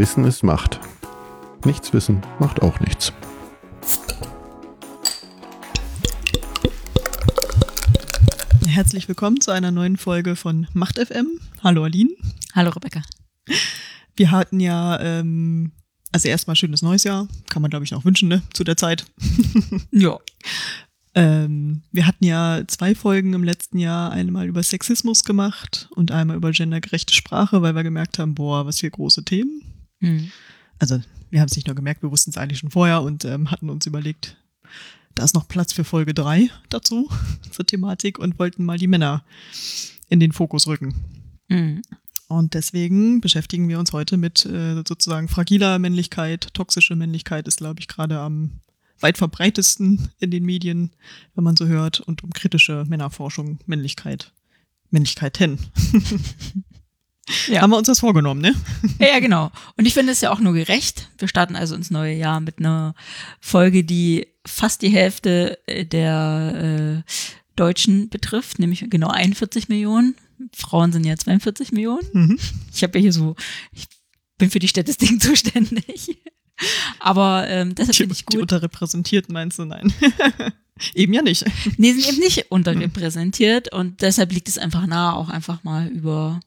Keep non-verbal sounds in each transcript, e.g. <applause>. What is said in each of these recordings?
Wissen ist Macht. Nichts wissen macht auch nichts. Herzlich willkommen zu einer neuen Folge von Macht FM. Hallo Aline. Hallo Rebecca. Wir hatten ja, ähm, also erstmal schönes neues Jahr, kann man glaube ich noch wünschen, ne, zu der Zeit. <laughs> Ja. Ähm, wir hatten ja zwei Folgen im letzten Jahr, einmal über Sexismus gemacht und einmal über gendergerechte Sprache, weil wir gemerkt haben, boah, was für große Themen. Hm. Also wir haben es nicht nur gemerkt, wir wussten es eigentlich schon vorher und ähm, hatten uns überlegt, da ist noch Platz für Folge drei dazu, <laughs> zur Thematik und wollten mal die Männer in den Fokus rücken. Hm. Und deswegen beschäftigen wir uns heute mit äh, sozusagen fragiler Männlichkeit. Toxische Männlichkeit ist, glaube ich, gerade am weit verbreitesten in den Medien, wenn man so hört, und um kritische Männerforschung, Männlichkeit, Männlichkeiten. <laughs> Ja. Haben wir uns das vorgenommen, ne? Ja, genau. Und ich finde es ja auch nur gerecht. Wir starten also ins neue Jahr mit einer Folge, die fast die Hälfte äh, der äh, Deutschen betrifft, nämlich genau 41 Millionen. Frauen sind ja 42 Millionen. Mhm. Ich habe ja hier so, ich bin für die Statistiken <laughs> zuständig. Aber ähm, deshalb Die, finde ich die gut. unterrepräsentierten meinst du? Nein. <laughs> Eben ja nicht. Nee, sind eben nicht unterrepräsentiert und deshalb liegt es einfach nahe, auch einfach mal über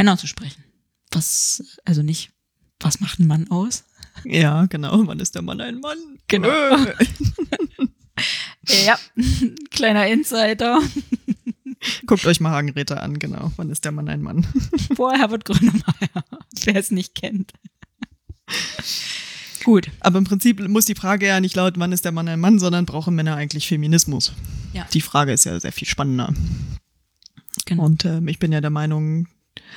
Männer zu sprechen. Was, also nicht, was macht ein Mann aus? Ja, genau. Wann ist der Mann ein Mann? Genau. Äh. <laughs> Ja, kleiner Insider. Guckt euch mal Hagenräter an, genau. Wann ist der Mann ein Mann? <laughs> Vor Herbert Grönemeyer, wer es nicht kennt. Gut. Aber im Prinzip muss die Frage ja nicht lauten, wann ist der Mann ein Mann, sondern brauchen Männer eigentlich Feminismus? Ja. Die Frage ist ja sehr viel spannender. Genau. Und ähm, ich bin ja der Meinung,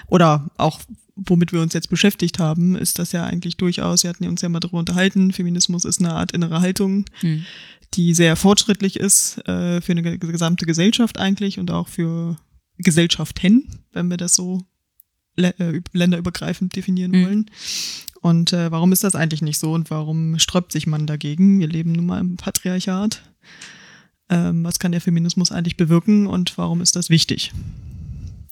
oder auch womit wir uns jetzt beschäftigt haben, ist das ja eigentlich durchaus, wir hatten uns ja mal darüber unterhalten, Feminismus ist eine Art innere Haltung, Hm. die sehr fortschrittlich ist äh, für eine ge- gesamte Gesellschaft eigentlich und auch für Gesellschaften, wenn wir das so äh, üb- länderübergreifend definieren Mhm. wollen. Und äh, warum ist das eigentlich nicht so und warum sträubt sich man dagegen? Wir leben nun mal im Patriarchat. Ähm, was kann der Feminismus eigentlich bewirken und warum ist das wichtig?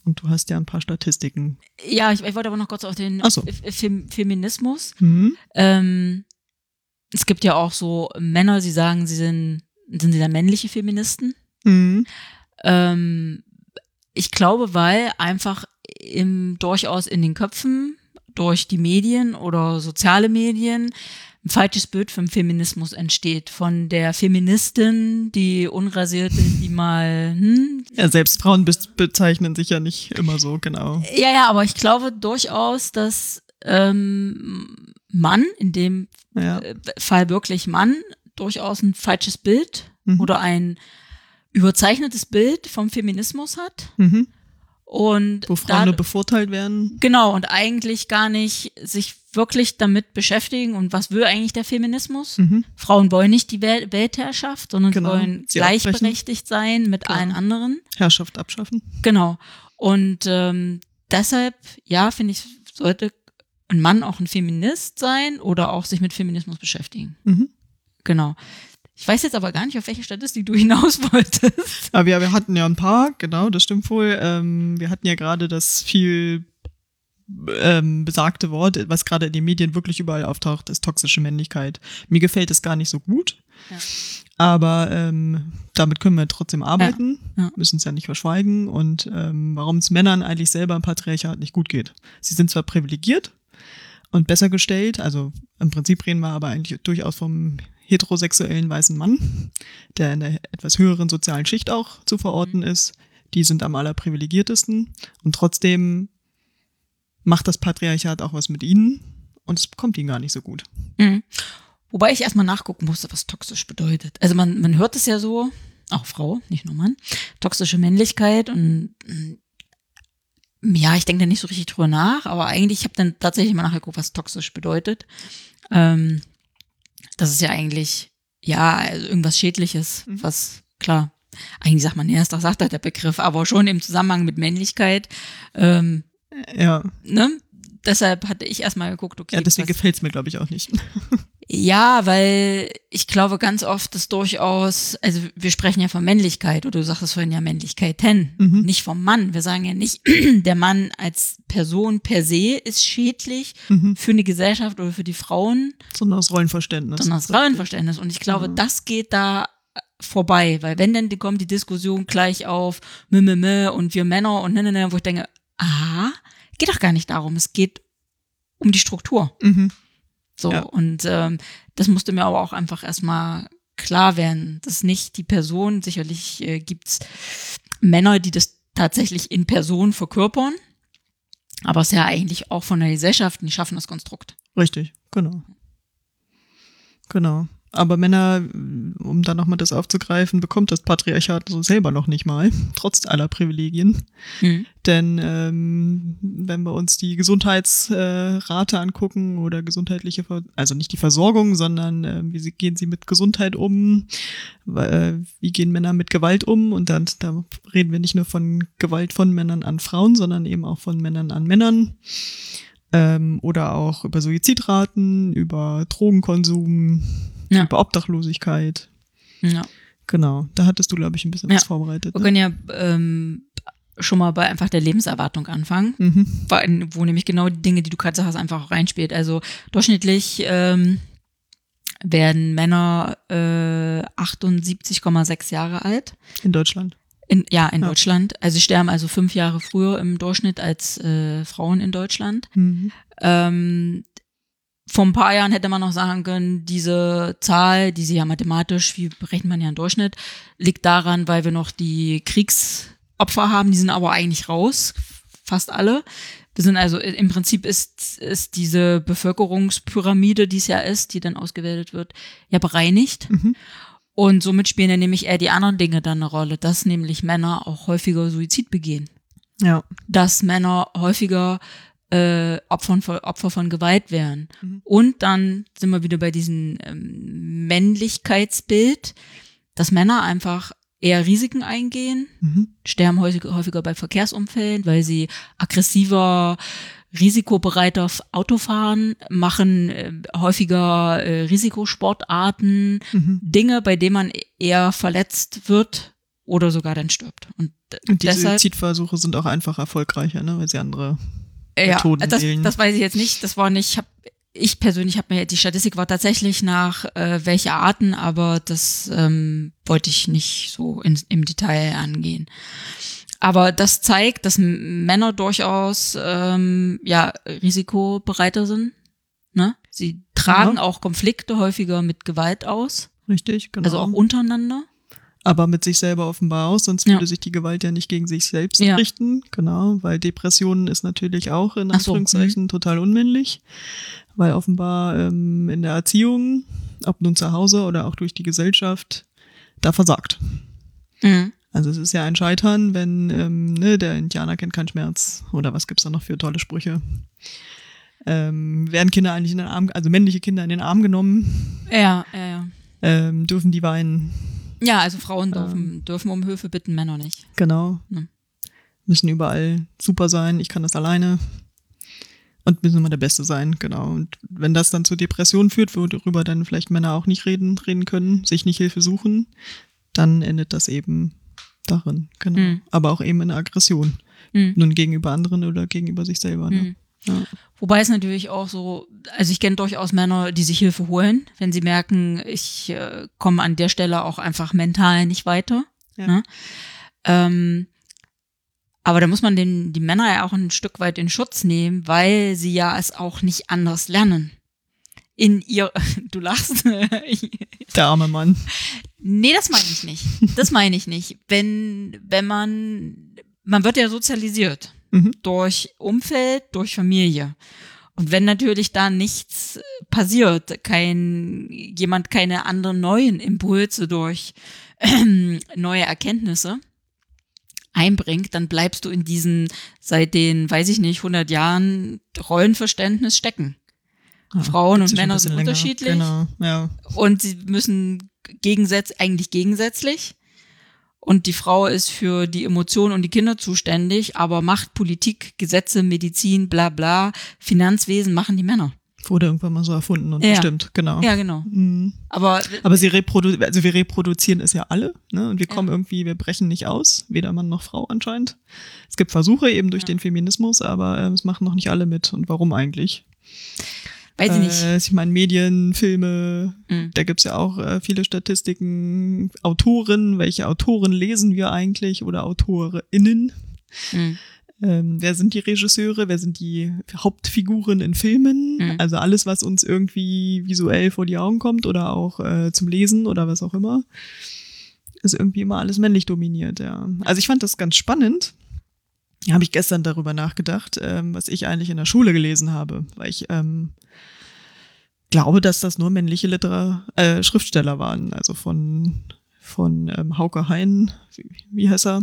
Und du hast ja ein paar Statistiken. Ja, ich, ich wollte aber noch kurz auf den so. Fem Feminismus. Mhm. Ähm, es gibt ja auch so Männer, sie sagen, sie sind, sind sie dann männliche Feministen. Mhm. Ähm, ich glaube, weil einfach im, durchaus in den Köpfen durch die Medien oder soziale Medien ein falsches Bild vom Feminismus entsteht. Von der Feministin, die Unrasierte, die mal, hm, Ja, selbst Frauen be bezeichnen sich ja nicht immer so, genau. ja, ja, aber ich glaube durchaus, dass ähm, Mann, in dem Ja. äh, Fall wirklich Mann, durchaus ein falsches Bild Mhm. oder ein überzeichnetes Bild vom Feminismus hat. Mhm. Und Wo Frauen da- nur bevorteilt werden. Genau, und eigentlich gar nicht sich wirklich damit beschäftigen und was will eigentlich der Feminismus? Mhm. Frauen wollen nicht die Wel Weltherrschaft, sondern Genau, wollen sie gleichberechtigt sein mit Genau. allen anderen. Herrschaft abschaffen. Genau. Und ähm, deshalb, ja, finde ich, sollte ein Mann auch ein Feminist sein oder auch sich mit Feminismus beschäftigen. Mhm. Genau. Ich weiß jetzt aber gar nicht, auf welche Statistik du hinaus <laughs> wolltest. Aber ja, wir hatten ja ein paar, genau, das stimmt wohl. Ähm, wir hatten ja gerade das viel ähm, besagte Wort, was gerade in den Medien wirklich überall auftaucht, ist toxische Männlichkeit. Mir gefällt es gar nicht so gut. Ja. Aber ähm, damit können wir trotzdem arbeiten, Ja, ja. müssen es ja nicht verschweigen. Und ähm, warum es Männern eigentlich selber im Patriarchat nicht gut geht. Sie sind zwar privilegiert und besser gestellt, also im Prinzip reden wir aber eigentlich durchaus vom heterosexuellen weißen Mann, der in einer etwas höheren sozialen Schicht auch zu verorten ist. Die sind am allerprivilegiertesten und trotzdem macht das Patriarchat auch was mit ihnen und es bekommt ihnen gar nicht so gut. Mhm. Wobei ich erstmal nachgucken musste, was toxisch bedeutet. Also man, man hört es ja so, auch Frau, nicht nur Mann, toxische Männlichkeit und mm, ja, ich denke da nicht so richtig drüber nach, aber eigentlich, ich habe dann tatsächlich mal nachgeguckt, was toxisch bedeutet. Ähm, das ist ja eigentlich, ja, also irgendwas Schädliches, Mhm. was, klar, eigentlich sagt man, ist doch sagt halt der Begriff, aber schon im Zusammenhang mit Männlichkeit, ähm, Ja, ne? Deshalb hatte ich erstmal geguckt, okay. ja deswegen gefällt es mir, glaube ich, auch nicht. <laughs> Ja, weil ich glaube ganz oft, dass durchaus, also wir sprechen ja von Männlichkeit oder du sagtest vorhin ja Männlichkeiten, Mhm. nicht vom Mann. Wir sagen ja nicht, <clears throat> der Mann als Person per se ist schädlich Mhm. für eine Gesellschaft oder für die Frauen, Sondern das Rollenverständnis. sondern das Rollenverständnis. Und ich glaube, Ja. das geht da vorbei, weil wenn dann die kommt die Diskussion gleich auf mh, mh, mh, und wir Männer und ne, ne, ne, wo ich denke, aha, geht doch gar nicht darum, es geht um die Struktur. Mhm. So, Ja. und ähm, das musste mir aber auch einfach erstmal klar werden, dass nicht die Person, sicherlich äh, gibt's Männer, die das tatsächlich in Person verkörpern, aber es ist ja eigentlich auch von der Gesellschaft, die schaffen das Konstrukt. Richtig, genau. Genau. Aber Männer, um da nochmal das aufzugreifen, bekommt das Patriarchat so selber noch nicht mal, <laughs> trotz aller Privilegien. Mhm. Denn ähm, wenn wir uns die Gesundheitsrate äh, angucken oder gesundheitliche, Ver also nicht die Versorgung, sondern äh, wie sie, gehen sie mit Gesundheit um, äh, wie gehen Männer mit Gewalt um und dann da reden wir nicht nur von Gewalt von Männern an Frauen, sondern eben auch von Männern an Männern ähm, oder auch über Suizidraten, über Drogenkonsum, Ja. über Obdachlosigkeit. Ja. Genau, da hattest du, glaube ich, ein bisschen Ja. was vorbereitet. Wir Ne? können ja ähm, schon mal bei einfach der Lebenserwartung anfangen. Mhm. Wo nämlich genau die Dinge, die du gerade sagst, einfach auch reinspielt. Also durchschnittlich ähm, werden Männer äh, 78,6 Jahre alt. In Deutschland. In, ja, in Ja. Deutschland. Also sie sterben also fünf Jahre früher im Durchschnitt als äh, Frauen in Deutschland. Mhm. Ähm, vor ein paar Jahren hätte man noch sagen können, diese Zahl, die sie ja mathematisch, wie berechnet man ja einen Durchschnitt, liegt daran, weil wir noch die Kriegsopfer haben, die sind aber eigentlich raus, fast alle. Wir sind also, im Prinzip ist, ist diese Bevölkerungspyramide, die es ja ist, die dann ausgewertet wird, ja bereinigt. Mhm. Und somit spielen ja nämlich eher die anderen Dinge dann eine Rolle, dass nämlich Männer auch häufiger Suizid begehen Ja. dass Männer häufiger äh, Opfern, von- Opfer von Gewalt wären. Mhm. Und dann sind wir wieder bei diesem ähm, Männlichkeitsbild, dass Männer einfach eher Risiken eingehen, Mhm. sterben häufiger, häufiger bei Verkehrsunfällen, weil sie aggressiver, risikobereiter f- Auto fahren, machen äh, häufiger äh, Risikosportarten, Mhm. Dinge, bei denen man eher verletzt wird oder sogar dann stirbt. Und, Und die deshalb Suizidversuche sind auch einfach erfolgreicher, ne? weil sie andere. ja, Methoden das, wählen. das weiß ich jetzt nicht. Das war nicht, ich, hab, ich persönlich habe mir, die Statistik war tatsächlich nach äh, welche Arten, aber das ähm, wollte ich nicht so in, im Detail angehen. Aber das zeigt, dass Männer durchaus ähm, ja risikobereiter sind. Ne? Sie tragen Ja. auch Konflikte häufiger mit Gewalt aus, Richtig, genau. also auch untereinander. Aber mit sich selber offenbar aus, sonst Ja. würde sich die Gewalt ja nicht gegen sich selbst Ja. richten. Genau, weil Depressionen ist natürlich auch in Ach so, mhm. Anführungszeichen total unmännlich. Weil offenbar ähm, in der Erziehung, ob nun zu Hause oder auch durch die Gesellschaft, da versagt. Mhm. Also es ist ja ein Scheitern, wenn ähm, ne, der Indianer kennt keinen Schmerz. Oder was gibt's da noch für tolle Sprüche? Ähm, werden Kinder eigentlich in den Arm, also männliche Kinder in den Arm genommen, Ja, ja, ja. ähm, dürfen die weinen. Ja, also Frauen Ähm. dürfen, dürfen um Hilfe bitten, Männer nicht. Genau. Ne. Müssen überall super sein, ich kann das alleine. Und müssen immer der Beste sein, genau. Und wenn das dann zu Depressionen führt, worüber dann vielleicht Männer auch nicht reden, reden können, sich nicht Hilfe suchen, dann endet das eben darin, genau. Mhm. Aber auch eben in Aggression. Mhm. Nun gegenüber anderen oder gegenüber sich selber. Ne? Mhm. Ja. Wobei es natürlich auch so, also ich kenne durchaus Männer, die sich Hilfe holen, wenn sie merken, ich äh, komme an der Stelle auch einfach mental nicht weiter. Ja. Ne? Ähm, aber da muss man den, die Männer ja auch ein Stück weit in Schutz nehmen, weil sie ja es auch nicht anders lernen. In ihr, <laughs> du lachst. Der arme Mann. <laughs> Nee, das meine ich nicht. Das meine ich nicht. Wenn, wenn man, man wird ja sozialisiert. Mhm. Durch Umfeld, durch Familie. Und wenn natürlich da nichts passiert, kein, jemand keine anderen neuen Impulse durch ähm, neue Erkenntnisse einbringt, dann bleibst du in diesen seit den, weiß ich nicht, 100 Jahren Rollenverständnis stecken. Ja, Frauen und ja Männer sind länger. unterschiedlich. Genau, ja. Und sie müssen gegensätz eigentlich gegensätzlich. Und die Frau ist für die Emotionen und die Kinder zuständig, aber Macht, Politik, Gesetze, Medizin, bla bla, Finanzwesen machen die Männer. Wurde irgendwann mal so erfunden und Ja. bestimmt, genau. Ja, genau. Mhm. Aber Aber sie reprodu also wir reproduzieren es ja alle, ne? Und wir Ja. kommen irgendwie, wir brechen nicht aus, weder Mann noch Frau anscheinend. Es gibt Versuche eben durch Ja. den Feminismus, aber äh, es machen noch nicht alle mit. Und warum eigentlich? Weiß ich nicht. Äh, ich meine, Medien, Filme, Mhm. da gibt's ja auch äh, viele Statistiken, Autoren, welche Autoren lesen wir eigentlich oder AutorInnen? Mhm. Ähm, wer sind die Regisseure? Wer sind die Hauptfiguren in Filmen? Mhm. Also alles, was uns irgendwie visuell vor die Augen kommt oder auch äh, zum Lesen oder was auch immer, ist irgendwie immer alles männlich dominiert, ja. Also ich fand das ganz spannend. Da habe ich gestern darüber nachgedacht, ähm, was ich eigentlich in der Schule gelesen habe, weil ich ähm, glaube, dass das nur männliche Liter äh, Schriftsteller waren, also von von ähm, Hauke Hein, wie, wie heißt er?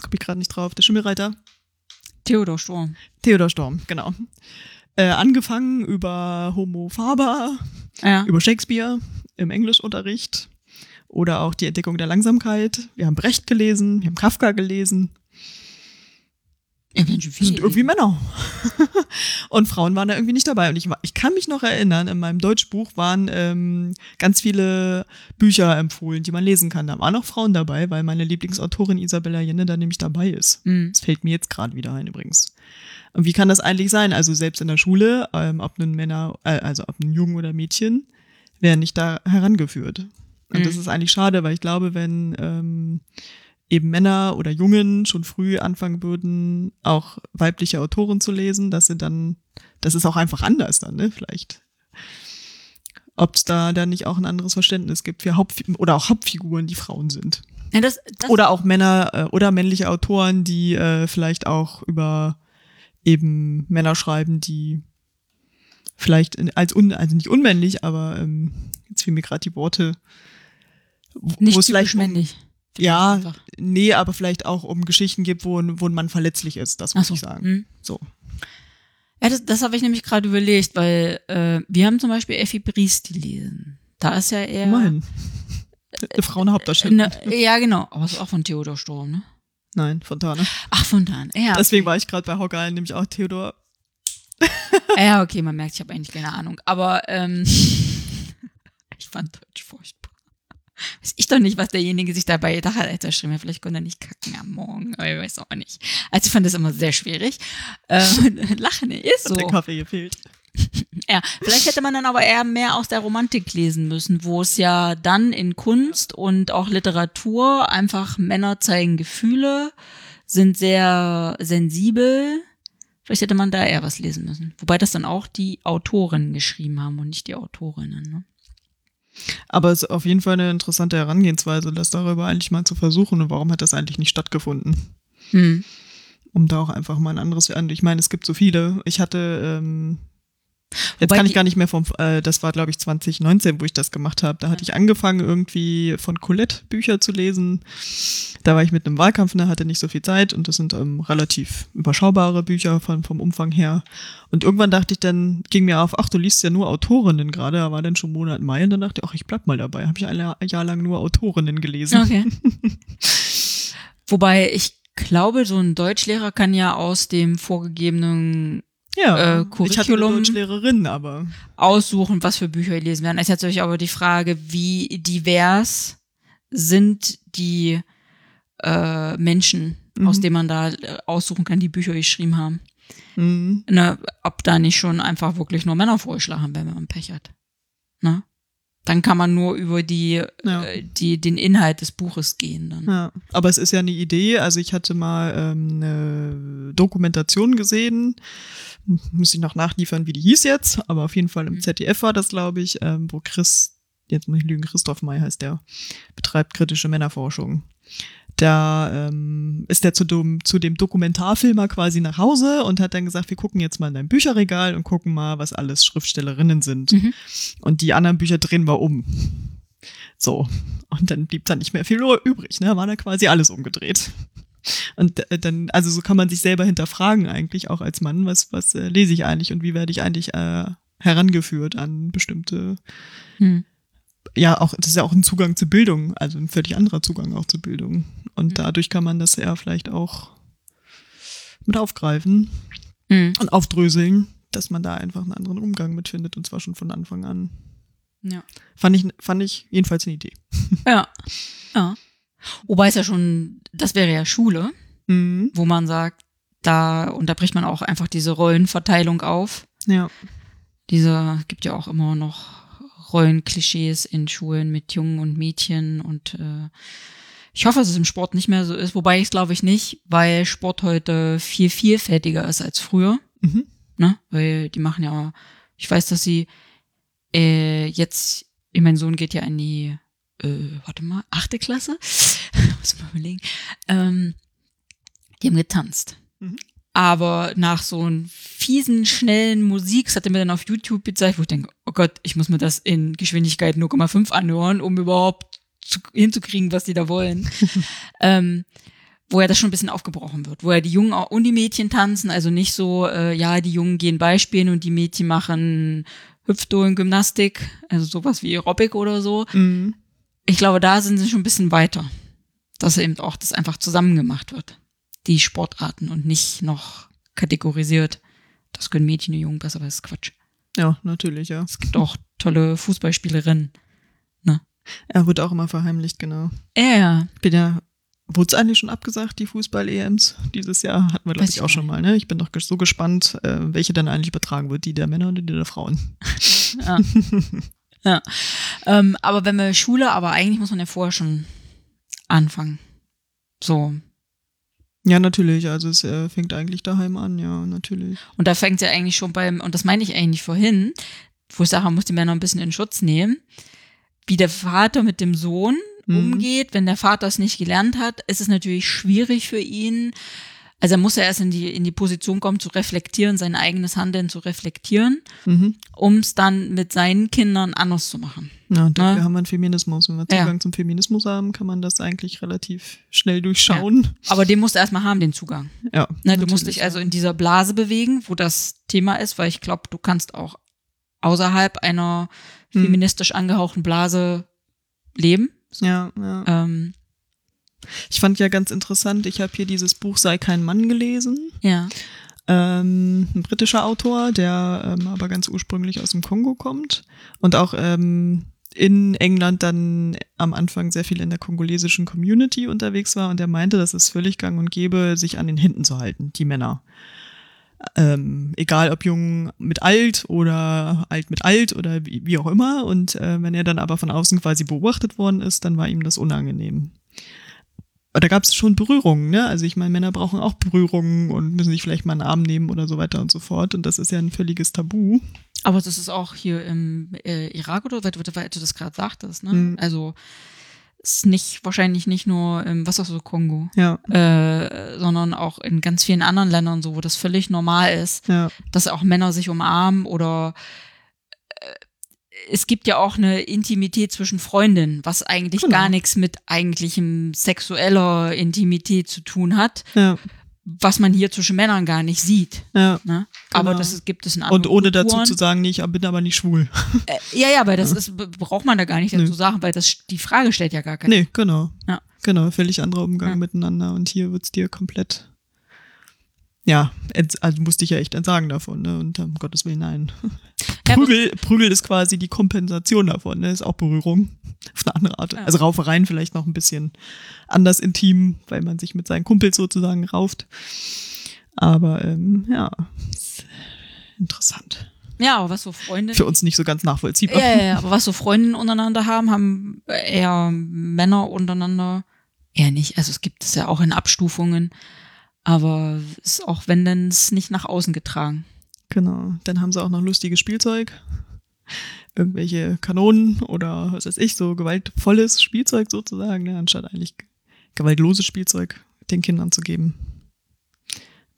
Komme ich gerade nicht drauf, der Schimmelreiter. Theodor Sturm. Theodor Storm, genau. Äh, angefangen über Homo Faber, Ja. über Shakespeare im Englischunterricht oder auch die Entdeckung der Langsamkeit. Wir haben Brecht gelesen, wir haben Kafka gelesen. Ja Mensch, sind irgendwie Männer. <laughs> und Frauen waren da irgendwie nicht dabei. Und ich, war- ich kann mich noch erinnern, in meinem Deutschbuch waren ähm, ganz viele Bücher empfohlen, die man lesen kann. Da waren auch Frauen dabei, weil meine Lieblingsautorin Isabella Jenne da nämlich dabei ist. Mhm. Das fällt mir jetzt gerade wieder ein übrigens. Und wie kann das eigentlich sein? Also selbst in der Schule, ähm, ob nun Männer, äh, also ob ein Jungen oder Mädchen, werden nicht da herangeführt. Und Mhm. das ist eigentlich schade, weil ich glaube, wenn ähm, eben Männer oder Jungen schon früh anfangen würden, auch weibliche Autoren zu lesen, dass sie dann, das ist auch einfach anders dann, ne? Vielleicht. Ob es da dann nicht auch ein anderes Verständnis gibt für Haupt oder auch Hauptfiguren, die Frauen sind. Ja, das, das, Oder auch Männer äh, oder männliche Autoren, die äh, vielleicht auch über eben Männer schreiben, die vielleicht als un, also nicht unmännlich, aber ähm, jetzt fehlen mir gerade die Worte. wo- nicht typisch vielleicht um, männlich. Ja, Einfach. nee, aber vielleicht auch um Geschichten gibt, wo, wo man verletzlich ist, das muss so. ich sagen. Mhm. So. Ja, das, das habe ich nämlich gerade überlegt, weil äh, wir haben zum Beispiel Effi Briest gelesen. Da ist ja eher. Immerhin. Eine Frauenhauptdarstellerin. Ne, ja, genau. Aber es ist auch von Theodor Sturm, ne? Nein, Fontane. Ach, von dann. Ja. Deswegen war ich gerade bei Hawkeye, nämlich auch Theodor. ja, okay, man merkt, ich habe eigentlich keine Ahnung. Aber ähm, <laughs> ich fand Deutsch furchtbar. Weiß ich doch nicht, was derjenige sich dabei gedacht hat, als er schrieb. Vielleicht konnte er nicht kacken am Morgen, aber ich weiß auch nicht. Also ich fand das immer sehr schwierig. Äh, <laughs> <laughs> Lachen ist so. Hat der Kaffee gefehlt. <laughs> Ja, vielleicht hätte man dann aber eher mehr aus der Romantik lesen müssen, wo es ja dann in Kunst und auch Literatur einfach Männer zeigen Gefühle, sind sehr sensibel. Vielleicht hätte man da eher was lesen müssen. Wobei das dann auch die Autoren geschrieben haben und nicht die Autorinnen. Ne? Aber es ist auf jeden Fall eine interessante Herangehensweise, das darüber eigentlich mal zu versuchen. Und warum hat das eigentlich nicht stattgefunden? Hm. Um da auch einfach mal ein anderes. Ich meine, es gibt so viele. Ich hatte, ähm, jetzt Wobei kann ich gar nicht mehr vom, äh, das war glaube ich 2019, wo ich das gemacht habe. Da hatte ich angefangen irgendwie von Colette Bücher zu lesen. Da war ich mit einem Wahlkampf, ne, hatte nicht so viel Zeit und das sind ähm, relativ überschaubare Bücher von, vom Umfang her. Und irgendwann dachte ich dann, ging mir auf, ach, du liest ja nur Autorinnen gerade, da war dann schon Monat Mai und dann dachte ich, ach, ich bleib mal dabei. Habe ich ein Jahr- Jahr lang nur Autorinnen gelesen. Okay. <laughs> Wobei ich glaube, so ein Deutschlehrer kann ja aus dem vorgegebenen Ja, Äh, ich hatte eine Curriculum- Deutschlehrerin, aber aussuchen, was für Bücher gelesen werden. Es ist natürlich aber die Frage, wie divers sind die äh, Menschen, Mhm. aus denen man da äh, aussuchen kann, die Bücher geschrieben haben. mh, Ne, ob da nicht schon einfach wirklich nur Männer vorgeschlagen werden, wenn man Pech hat. Ne? Dann kann man nur über die, Ja. äh, die, den Inhalt des Buches gehen. Dann. Ja, aber es ist ja eine Idee. Also ich hatte mal ähm, eine Dokumentation gesehen. Muss ich noch nachliefern, wie die hieß jetzt. Aber auf jeden Fall im Mhm. ZDF war das, glaube ich, ähm, wo Chris, jetzt muss ich lügen, Christoph May heißt der, betreibt kritische Männerforschung. Da ähm, ist er zu dem, zu dem Dokumentarfilmer quasi nach Hause und hat dann gesagt, wir gucken jetzt mal in dein Bücherregal und gucken mal, was alles Schriftstellerinnen sind. Mhm. Und die anderen Bücher drehen wir um. So. Und dann blieb da nicht mehr viel übrig, ne? War da quasi alles umgedreht. Und äh, dann, also so kann man sich selber hinterfragen eigentlich, auch als Mann, was, was äh, lese ich eigentlich und wie werde ich eigentlich äh, herangeführt an bestimmte, Hm. ja, auch, das ist ja auch ein Zugang zur Bildung, also ein völlig anderer Zugang auch zur Bildung. Und Mhm. dadurch kann man das ja vielleicht auch mit aufgreifen Hm. und aufdröseln, dass man da einfach einen anderen Umgang mit findet und zwar schon von Anfang an. Ja. Fand ich, fand ich jedenfalls eine Idee. Ja. <laughs> Ja. Wobei es ja schon, das wäre ja Schule, Mhm. wo man sagt, da unterbricht man auch einfach diese Rollenverteilung auf. Ja. Diese gibt ja auch immer noch Rollenklischees in Schulen mit Jungen und Mädchen und äh, ich hoffe, dass es im Sport nicht mehr so ist, wobei ich es glaube ich nicht, weil Sport heute viel vielfältiger ist als früher, Mhm. ne? Weil die machen ja, ich weiß, dass sie äh, jetzt, mein Sohn geht ja in die, äh, warte mal, achte Klasse, <laughs> muss mal überlegen, ähm, die haben getanzt. Mhm. Aber nach so einem fiesen, schnellen Musik, das hat er mir dann auf YouTube gezeigt, wo ich denke, oh Gott, ich muss mir das in Geschwindigkeit 0,5 anhören, um überhaupt zu, hinzukriegen, was die da wollen. <laughs> ähm, wo ja das schon ein bisschen aufgebrochen wird, wo ja die Jungen und die Mädchen tanzen, also nicht so, äh, ja, die Jungen gehen Beispielen und die Mädchen machen Hüftdolen, Gymnastik, also sowas wie Aerobic oder so. Mhm. Ich glaube, da sind sie schon ein bisschen weiter, dass eben auch das einfach zusammen gemacht wird, die Sportarten und nicht noch kategorisiert. Das können Mädchen und Jungen besser, aber das ist Quatsch. Ja, natürlich, ja. Es gibt auch tolle Fußballspielerinnen. Er wird auch immer verheimlicht, genau. Ja, ja. Bin ja, wurde es eigentlich schon abgesagt, die Fußball-EMs dieses Jahr? Hatten wir, glaube ich, auch schon mal, ne? Ich bin doch so gespannt, äh, welche dann eigentlich übertragen wird, die der Männer oder die der Frauen. <laughs> ja. ja. Ähm, aber wenn wir Schule, aber eigentlich muss man ja vorher schon anfangen. So. Ja, natürlich, also es äh, fängt eigentlich daheim an, ja, natürlich. Und da fängt es ja eigentlich schon beim, und das meine ich eigentlich vorhin, wo ich sage, man muss die Männer ein bisschen in Schutz nehmen, wie der Vater mit dem Sohn Mhm. umgeht. Wenn der Vater es nicht gelernt hat, ist es natürlich schwierig für ihn. Also er muss ja erst in die, in die Position kommen, zu reflektieren, sein eigenes Handeln zu reflektieren, Mhm. um es dann mit seinen Kindern anders zu machen. Ja, und dafür Ne? haben wir einen Feminismus. Wenn wir Ja. Zugang zum Feminismus haben, kann man das eigentlich relativ schnell durchschauen. Aber den musst du erstmal haben, den Zugang. Ja. Ne, du musst dich also ja. in dieser Blase bewegen, wo das Thema ist, weil ich glaube, du kannst auch außerhalb einer Hm. feministisch angehauchten Blase leben. Ja, ja. Ähm, Ich fand ja ganz interessant, ich habe hier dieses Buch Sei kein Mann gelesen. ja. Ähm, ein britischer Autor, der ähm, aber ganz ursprünglich aus dem Kongo kommt und auch ähm, in England dann am Anfang sehr viel in der kongolesischen Community unterwegs war und der meinte, dass es völlig gang und gäbe, sich an den Händen zu halten, die Männer. Ähm, egal ob jung mit alt oder alt mit alt oder wie, wie auch immer. Und äh, wenn er dann aber von außen quasi beobachtet worden ist, dann war ihm das unangenehm. Da gab es schon Berührungen, ne? Also ich meine, Männer brauchen auch Berührungen und müssen sich vielleicht mal einen Arm nehmen oder so weiter und so fort. Und das ist ja ein völliges Tabu. Aber das ist auch hier im äh, Irak oder weil, weil du das gerade sagtest, ne? Mhm. Also ist nicht wahrscheinlich nicht nur im was auch so Kongo, Ja, äh, sondern auch in ganz vielen anderen Ländern so, wo das völlig normal ist, ja, dass auch Männer sich umarmen oder äh, es gibt ja auch eine Intimität zwischen Freundinnen, was eigentlich Genau. gar nichts mit eigentlichem sexueller Intimität zu tun hat, ja, was man hier zwischen Männern gar nicht sieht. ja. Ne? Aber Genau. das ist, gibt es in anderen Und ohne dazu Kulturen. zu sagen, nee, ich bin aber nicht schwul. Äh, ja, ja, weil das ist, b- braucht man da gar nicht dazu Nö. sagen, weil das die Frage stellt ja gar keine. Nee, genau. Ja. Genau, völlig anderer Umgang Ja. miteinander. Und hier wird's dir komplett, ja, also musste ich ja echt entsagen davon, ne? Und um Gottes Willen, nein. <laughs> Prügel, Prügel ist quasi die Kompensation davon, ne? Ist auch Berührung. <laughs> Auf eine andere Art. Ja. Also Raufereien vielleicht noch ein bisschen anders intim, weil man sich mit seinen Kumpels sozusagen rauft. Aber ähm, ja, interessant. Ja, aber was so Freundinnen. Für uns nicht so ganz nachvollziehbar. Ja, ja, ja, <laughs> aber was so Freundinnen untereinander haben, haben eher Männer untereinander eher nicht. Also es gibt es ja auch in Abstufungen, aber ist auch wenn dann es nicht nach außen getragen. Genau. Dann haben sie auch noch lustiges Spielzeug. Irgendwelche Kanonen oder was weiß ich, so gewaltvolles Spielzeug sozusagen, ne, anstatt eigentlich gewaltloses Spielzeug den Kindern zu geben.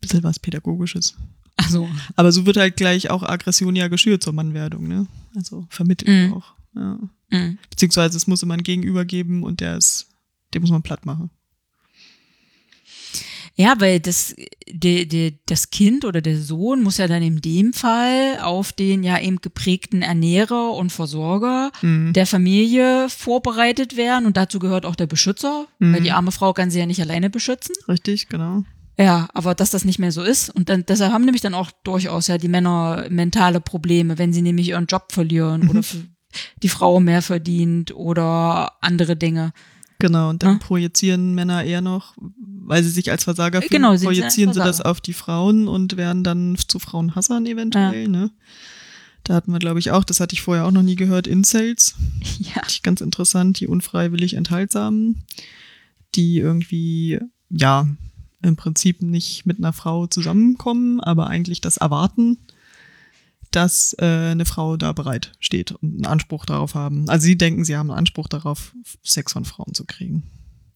Bisschen was Pädagogisches. Also Aber so wird halt gleich auch Aggression ja geschürt zur Mannwerdung, ne? Also vermittelt Mhm. auch. Ja. mh. Beziehungsweise es muss immer ein Gegenüber geben und der ist, den muss man platt machen. Ja, weil das de, de, das Kind oder der Sohn muss ja dann in dem Fall auf den ja eben geprägten Ernährer und Versorger Mhm. der Familie vorbereitet werden und dazu gehört auch der Beschützer, Mhm. weil die arme Frau kann sie ja nicht alleine beschützen. Richtig, genau. Ja, aber dass das nicht mehr so ist. Und dann, deshalb haben nämlich dann auch durchaus ja die Männer mentale Probleme, wenn sie nämlich ihren Job verlieren Mhm. oder die Frau mehr verdient oder andere Dinge. Genau, und dann Ja. projizieren Männer eher noch, weil sie sich als Versager fühlen, Genau, sie projizieren sie das auf die Frauen und werden dann zu Frauenhassern eventuell, ne? Da hatten wir, glaube ich, auch, das hatte ich vorher auch noch nie gehört, Incels. <laughs> Ja. Ganz interessant, die unfreiwillig Enthaltsamen, die irgendwie, ja, im Prinzip nicht mit einer Frau zusammenkommen, aber eigentlich das erwarten, dass äh, eine Frau da bereit steht und einen Anspruch darauf haben. Also sie denken, sie haben einen Anspruch darauf, Sex von Frauen zu kriegen.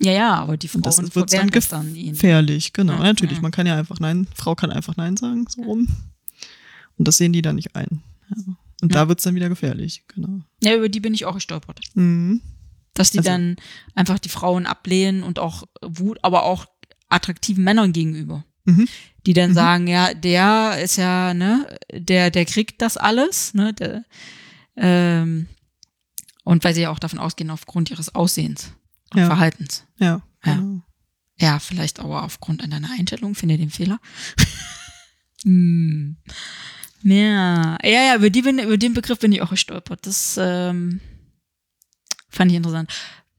Ja, ja, aber die das Frauen ist- wird dann das dann. Gefährlich, genau. Ja, natürlich, ja. man kann ja einfach Nein, Frau kann einfach Nein sagen, so rum. Und das sehen die dann nicht ein. Ja. Und da wird's dann wieder gefährlich, genau. Ja, über die bin ich auch gestolpert. Mhm. Dass die Also- dann einfach die Frauen ablehnen und auch Wut, aber auch attraktiven Männern gegenüber. Mhm. Die dann Mhm. sagen, ja, der ist ja, ne, der, der kriegt das alles, ne, der, ähm, und weil sie ja auch davon ausgehen, aufgrund ihres Aussehens und Ja. Verhaltens. Ja, Ja. genau. Ja, vielleicht aber aufgrund deiner Einstellung, finde ich den Fehler. <laughs> hm. Ja, ja, ja, über, die bin, über den Begriff bin ich auch gestolpert. Das ähm, fand ich interessant.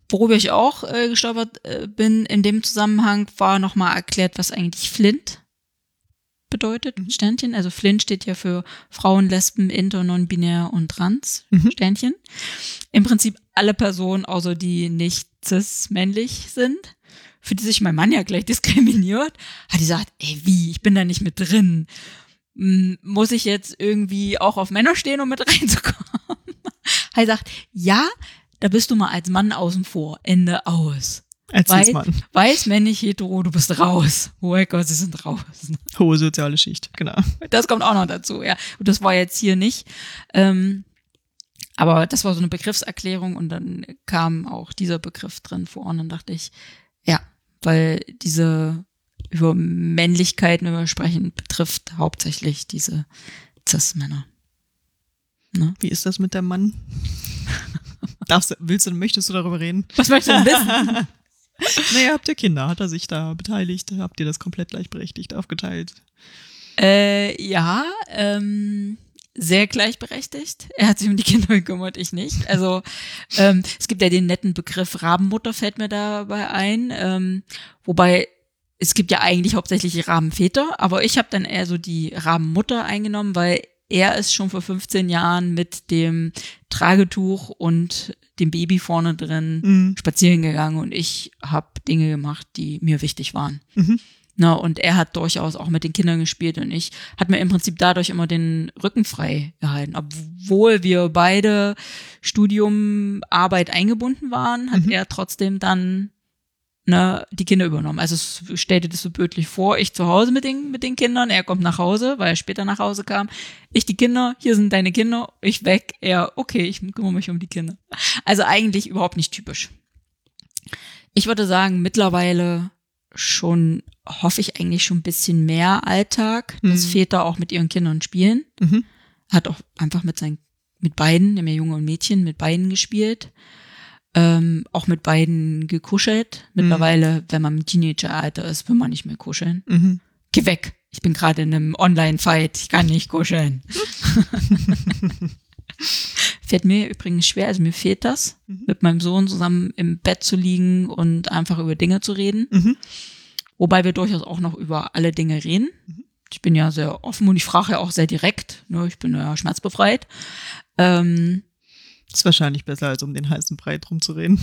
Worüber ich auch äh, gestolpert äh, bin in dem Zusammenhang, war nochmal erklärt, was eigentlich Flint bedeutet, Mhm. Sternchen. Also Flint steht ja für Frauen, Lesben, Inter, Non-Binär und Trans, Mhm. Sternchen. Im Prinzip alle Personen, außer die nicht cis-männlich sind, für die sich mein Mann ja gleich <laughs> diskriminiert, hat die gesagt, ey, wie, ich bin da nicht mit drin. Hm, Muss ich jetzt irgendwie auch auf Männer stehen, um mit <laughs> reinzukommen? Er sagt, ja, da bist du mal als Mann außen vor. Ende aus. Als Weiß, weiß, männlich, hetero, du bist raus. Oh Gott, sie sind raus. Hohe soziale Schicht, genau. Das kommt auch noch dazu, ja. Und das war jetzt hier nicht. Ähm, aber das war so eine Begriffserklärung und dann kam auch dieser Begriff drin vor und dann dachte ich, ja, weil diese über Männlichkeiten über sprechen betrifft hauptsächlich diese Cis-Männer. Ne? Wie ist das mit dem Mann? Darfst, du- willst du, möchtest du darüber reden? Was möchtest du denn wissen? <laughs> <laughs> Naja, habt ihr Kinder? Hat er sich da beteiligt? Habt ihr das komplett gleichberechtigt aufgeteilt? äh, ja, ähm, sehr gleichberechtigt. Er hat sich um die Kinder gekümmert, ich nicht. Also ähm, es gibt ja den netten Begriff Rabenmutter, fällt mir dabei ein. Ähm, wobei es gibt ja eigentlich hauptsächlich Rabenväter, aber ich habe dann eher so die Rabenmutter eingenommen, weil er ist schon vor 15 Jahren mit dem Tragetuch und dem Baby vorne drin Mhm. spazieren gegangen und ich habe Dinge gemacht, die mir wichtig waren. Mhm. Na, und er hat durchaus auch mit den Kindern gespielt und ich hat mir im Prinzip dadurch immer den Rücken frei gehalten. Obwohl wir beide Studium, Arbeit eingebunden waren, hat Mhm. er trotzdem dann ne, die Kinder übernommen. Also es stellte das so bildlich vor, ich zu Hause mit den, mit den Kindern, er kommt nach Hause, weil er später nach Hause kam. Ich die Kinder, hier sind deine Kinder, ich weg, er, okay, ich kümmere mich um die Kinder. Also eigentlich überhaupt nicht typisch. Ich würde sagen, mittlerweile schon, hoffe ich eigentlich schon ein bisschen mehr Alltag, dass Mhm. Väter auch mit ihren Kindern spielen. Mhm. Hat auch einfach mit seinen, mit beiden, nämlich Junge und Mädchen, mit beiden gespielt. Ähm, auch mit beiden gekuschelt. Mittlerweile, wenn man im Teenageralter ist, will man nicht mehr kuscheln. Mhm. Geh weg. Ich bin gerade in einem Online-Fight. Ich kann nicht kuscheln. <laughs> Fällt mir übrigens schwer, also mir fehlt das, Mhm. mit meinem Sohn zusammen im Bett zu liegen und einfach über Dinge zu reden. Mhm. Wobei wir durchaus auch noch über alle Dinge reden. Ich bin ja sehr offen und ich frage ja auch sehr direkt. Ne? Ich bin ja schmerzbefreit. Ähm, Ist wahrscheinlich besser, als um den heißen Brei drum zu reden.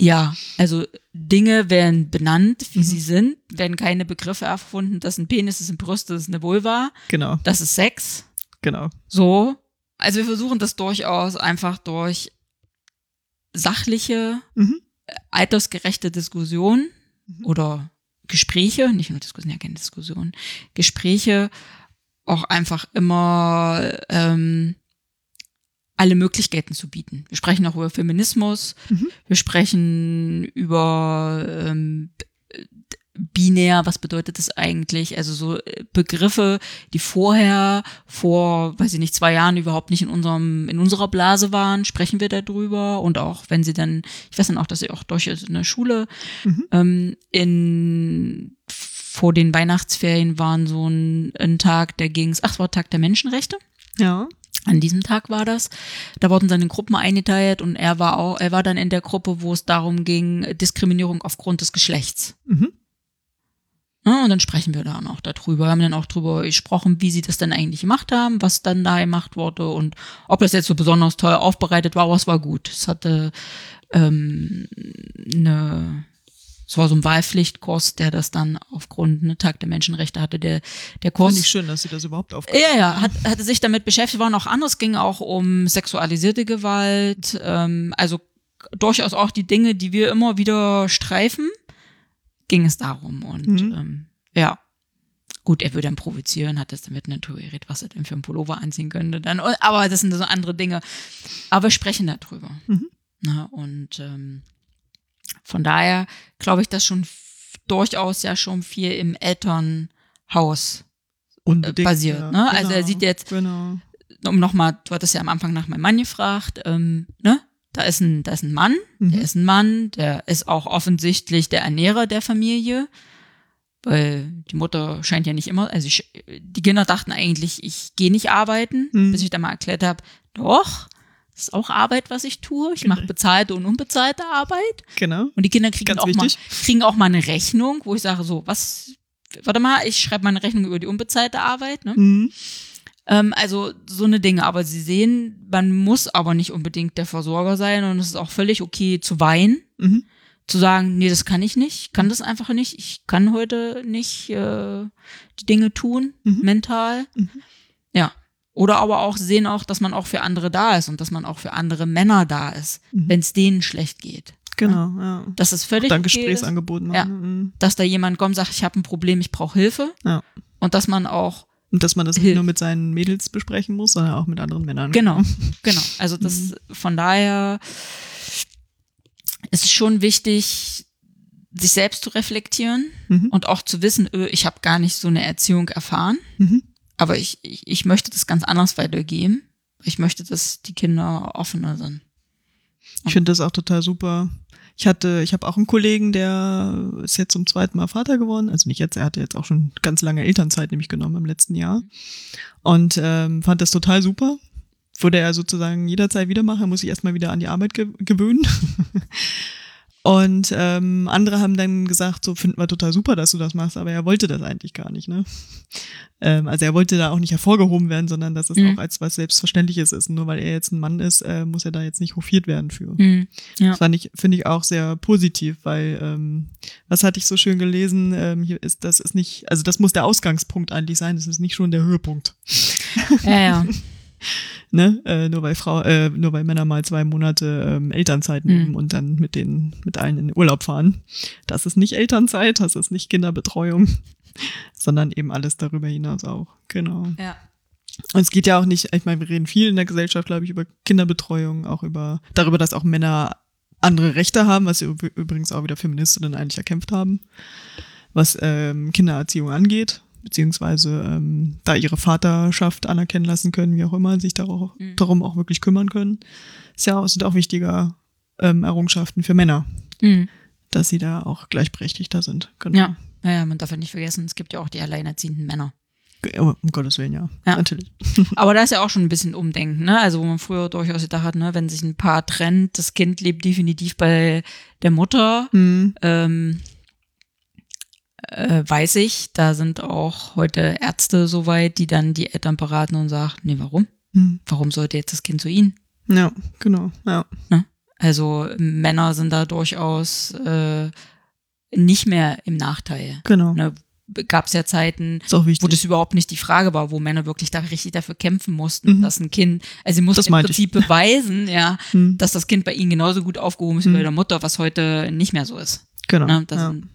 ja, also Dinge werden benannt, wie Mhm. sie sind, werden keine Begriffe erfunden. Das ist ein Penis, das ist ein Brust, das ist eine Vulva, Genau, das ist Sex. genau. So. Also wir versuchen das durchaus einfach durch sachliche, Mhm. altersgerechte Diskussionen Mhm. oder Gespräche, nicht nur Diskussionen, ja keine Diskussionen, Gespräche auch einfach immer ähm, alle Möglichkeiten zu bieten. Wir sprechen auch über Feminismus, Mhm. wir sprechen über ähm, binär, was bedeutet das eigentlich? Also so äh, Begriffe, die vorher, vor, weiß ich nicht, zwei Jahren überhaupt nicht in unserem, in unserer Blase waren, sprechen wir darüber. Und auch wenn sie dann, ich weiß dann auch, dass sie auch durch eine Schule Mhm. ähm, in vor den Weihnachtsferien waren so ein, ein Tag, der ging's, ach, es war Tag der Menschenrechte. Ja. An diesem Tag war das. Da wurden seine Gruppen eingeteilt und er war auch, er war dann in der Gruppe, wo es darum ging, Diskriminierung aufgrund des Geschlechts. Mhm. Ja, und dann sprechen wir dann auch darüber. Wir haben dann auch darüber gesprochen, wie sie das denn eigentlich gemacht haben, was dann da gemacht wurde und ob das jetzt so besonders toll aufbereitet war, aber es war gut. Es hatte ähm, eine es war so ein Wahlpflichtkurs, der das dann aufgrund ne, Tag der Menschenrechte hatte. Der, der Kurs. Finde ich schön, dass Sie das überhaupt auf. Ja, ja, hat, hatte sich damit beschäftigt, war noch anders, ging auch um sexualisierte Gewalt, ähm, also durchaus auch die Dinge, die wir immer wieder streifen, ging es darum. Und Mhm. ähm, ja, gut, er würde dann provozieren, hat das damit natürlich geredet, was er denn für einen Pullover anziehen könnte. Dann, aber das sind so andere Dinge. Aber wir sprechen darüber. Mhm. Na, und ähm, von daher glaube ich, dass schon durchaus ja schon viel im Elternhaus Unbedingt, basiert, ja. ne? Also er sieht jetzt- Genau. um nochmal, du hattest ja am Anfang nach meinem Mann gefragt, ähm, ne? Da ist ein, da ist ein Mann, Mhm. der ist ein Mann, der ist auch offensichtlich der Ernährer der Familie, weil die Mutter scheint ja nicht immer, also ich, die Kinder dachten eigentlich, ich gehe nicht arbeiten, Mhm. bis ich dann mal erklärt habe, doch, das ist auch Arbeit, was ich tue. Ich mache Genau. bezahlte und unbezahlte Arbeit. Genau. Und die Kinder kriegen Ganz auch mal, kriegen auch mal eine Rechnung, wo ich sage, so, was, warte mal, ich schreibe meine Rechnung über die unbezahlte Arbeit, ne? Mhm. Ähm, also so eine Dinge. Aber sie sehen, man muss aber nicht unbedingt der Versorger sein und es ist auch völlig okay zu weinen, Mhm. zu sagen, nee, das kann ich nicht, ich kann das einfach nicht, ich kann heute nicht äh, die Dinge tun, Mhm. mental. Mhm. Ja. Oder aber auch sehen auch, dass man auch für andere da ist und dass man auch für andere Männer da ist, Mhm. wenn es denen schlecht geht. Genau, ja. Dass es völlig Dann okay ist, Gesprächsangebot machen. Ja. Mhm. dass da jemand kommt und sagt, ich habe ein Problem, ich brauche Hilfe. Ja. Und dass man auch Und dass man das nicht nur mit seinen Mädels besprechen muss, sondern auch mit anderen Männern. Genau, <laughs> genau. Also das von daher ist es schon wichtig, sich selbst zu reflektieren Mhm. und auch zu wissen, öh, ich habe gar nicht so eine Erziehung erfahren, Mhm. Aber ich, ich, ich möchte das ganz anders weitergeben. Ich möchte, dass die Kinder offener sind. Ich finde das auch total super. Ich hatte, ich habe auch einen Kollegen, der ist jetzt zum zweiten Mal Vater geworden. Also nicht jetzt, er hatte jetzt auch schon ganz lange Elternzeit nämlich genommen im letzten Jahr. Und ähm, fand das total super. Würde er sozusagen jederzeit wieder machen, muss ich erstmal wieder an die Arbeit ge gewöhnen. <laughs> Und ähm, andere haben dann gesagt, so finden wir total super, dass du das machst, aber er wollte das eigentlich gar nicht, ne? Ähm, also er wollte da auch nicht hervorgehoben werden, sondern dass es Mhm. auch als was Selbstverständliches ist. Nur weil er jetzt ein Mann ist, äh, muss er da jetzt nicht hofiert werden für. Ja. Das fand ich, finde ich auch sehr positiv, weil ähm, was hatte ich so schön gelesen, ähm, hier ist, das ist nicht, also das muss der Ausgangspunkt eigentlich sein, das ist nicht schon der Höhepunkt. Ja, ja. <laughs> <laughs> Ne? Äh, nur weil Frau, äh, nur weil Männer mal zwei Monate ähm, Elternzeit nehmen Mhm. und dann mit denen, mit allen in den Urlaub fahren. Das ist nicht Elternzeit, das ist nicht Kinderbetreuung, <laughs> sondern eben alles darüber hinaus auch. Genau. ja. Und es geht ja auch nicht, ich meine, wir reden viel in der Gesellschaft, glaube ich, über Kinderbetreuung, auch über darüber, dass auch Männer andere Rechte haben, was übrigens auch wieder Feministinnen eigentlich erkämpft haben, was ähm, Kindererziehung angeht, beziehungsweise ähm, da ihre Vaterschaft anerkennen lassen können, wie auch immer, sich darauf, Mhm. darum auch wirklich kümmern können. Ist ja auch, sind auch wichtige ähm, Errungenschaften für Männer, Mhm. dass sie da auch gleichberechtigter sind. Genau. Ja. Ja, ja, man darf ja nicht vergessen, es gibt ja auch die alleinerziehenden Männer. Oh, um Gottes Willen, ja. Ja. Natürlich. <laughs> Aber da ist ja auch schon ein bisschen Umdenken, ne? Also wo man früher durchaus gedacht hat, ne, wenn sich ein Paar trennt, das Kind lebt definitiv bei der Mutter. Mhm. Ähm, äh, weiß ich, da sind auch heute Ärzte soweit, die dann die Eltern beraten und sagen, nee, warum? Mhm. Warum sollte jetzt das Kind zu ihnen? Ja, genau. Ja. Also Männer sind da durchaus äh, nicht mehr im Nachteil. Genau. Ne? Gab es ja Zeiten, wo das überhaupt nicht die Frage war, wo Männer wirklich da richtig dafür kämpfen mussten, Mhm. dass ein Kind, also sie mussten im meinte ich. Prinzip beweisen, ja, Hm, dass das Kind bei ihnen genauso gut aufgehoben ist wie Mhm. bei der Mutter, was heute nicht mehr so ist. genau. Ne? Das, ja. sind,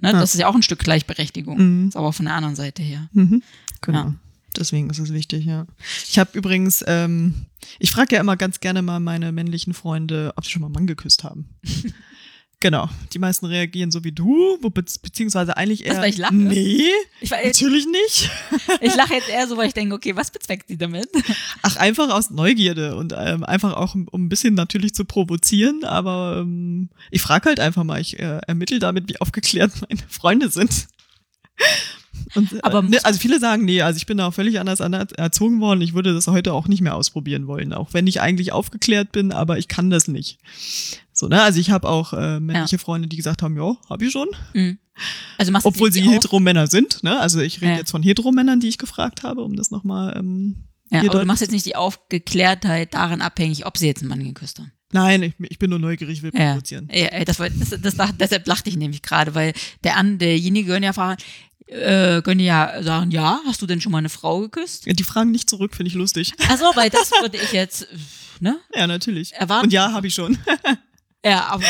ne? das ist ja auch ein Stück Gleichberechtigung. Mhm. Ist aber von der anderen Seite her. Mhm. Genau. Ja. Deswegen ist es wichtig, ja. Ich habe übrigens, ähm, ich frage ja immer ganz gerne mal meine männlichen Freunde, ob sie schon mal einen Mann geküsst haben. <laughs> genau. Die meisten reagieren so wie du, be beziehungsweise eigentlich eher. weil ich lache? Nee, Ich, war- natürlich nicht. <laughs> ich lache jetzt eher so, weil ich denke, okay, was bezweckt sie damit? Ach, einfach aus Neugierde und ähm, einfach auch, um ein bisschen natürlich zu provozieren, aber ähm, ich frage halt einfach mal, ich äh, ermittle damit, wie aufgeklärt <laughs> meine Freunde sind. Und, Aber äh, muss ne, also viele sagen, nee, also ich bin da auch völlig anders erzogen worden. Ich würde das heute auch nicht mehr ausprobieren wollen, auch wenn ich eigentlich aufgeklärt bin, aber ich kann das nicht. So, ne? Also ich habe auch äh, männliche Freunde, die gesagt haben, ja, habe ich schon, Mhm. Also machst obwohl sie? Hetero-Männer sind. Ne? Also ich rede Ja. jetzt von Hetero-Männern, die ich gefragt habe, um das nochmal. Ähm, Ja, aber du machst jetzt nicht die Aufgeklärtheit daran abhängig, ob sie jetzt einen Mann geküsst haben. Nein, ich, ich bin nur neugierig, will Ja, provozieren. ja das, das, das, lach- deshalb lachte ich nämlich gerade, weil der an, derjenige können ja fragen, äh, können ja sagen, ja, hast du denn schon mal eine Frau geküsst? Ja, Die fragen nicht zurück, finde ich lustig. Also, weil das würde ich jetzt, <laughs> ne? Ja, natürlich. Erwarten. Und ja, habe ich schon. <laughs> Ja, aber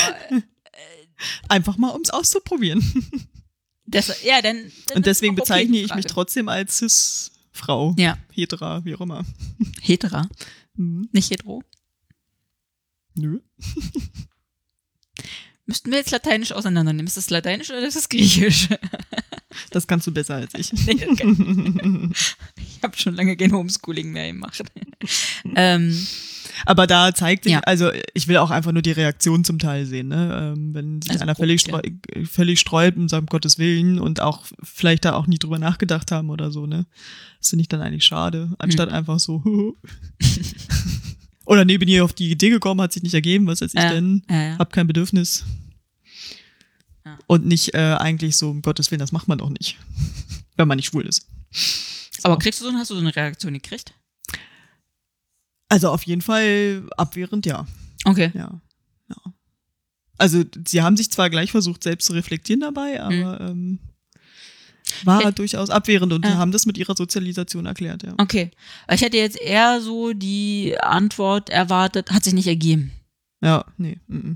Einfach mal, ums auszuprobieren. das, ja, dann Und deswegen okay, bezeichne ich mich trotzdem als Cis-Frau. Ja, Hetera, wie auch immer. hetera, Mhm. nicht hetero. Nö. Müssten wir jetzt Lateinisch auseinandernehmen? Ist das Lateinisch oder ist das Griechisch? Das kannst du besser als ich. <laughs> Nee, kann- ich habe schon lange kein Homeschooling mehr gemacht. <laughs> ähm, Aber da zeigt sich, Ja. also ich will auch einfach nur die Reaktion zum Teil sehen, ne? Ähm, wenn sich Also einer grob, völlig, ja. streu völlig sträubt und sagt, um Gottes Willen und auch vielleicht da auch nie drüber nachgedacht haben oder so, ne? Das finde ich dann eigentlich schade, anstatt Mhm. einfach so, <laughs> <laughs> oder nee, bin hier auf die Idee gekommen, hat sich nicht ergeben, was weiß ich denn, ja. hab kein Bedürfnis. Ja. Und nicht äh, eigentlich so, um Gottes Willen, das macht man doch nicht, <laughs> wenn man nicht schwul ist. Aber kriegst du so, hast du so eine Reaktion gekriegt? Also auf jeden Fall abwehrend, ja. Okay. Ja. ja. Also sie haben sich zwar gleich versucht, selbst zu reflektieren dabei, aber ähm, war Ja. durchaus abwehrend und Ja. haben das mit ihrer Sozialisation erklärt, ja. Okay. Ich hätte jetzt eher so die Antwort erwartet, hat sich nicht ergeben. Ja, nee. Mm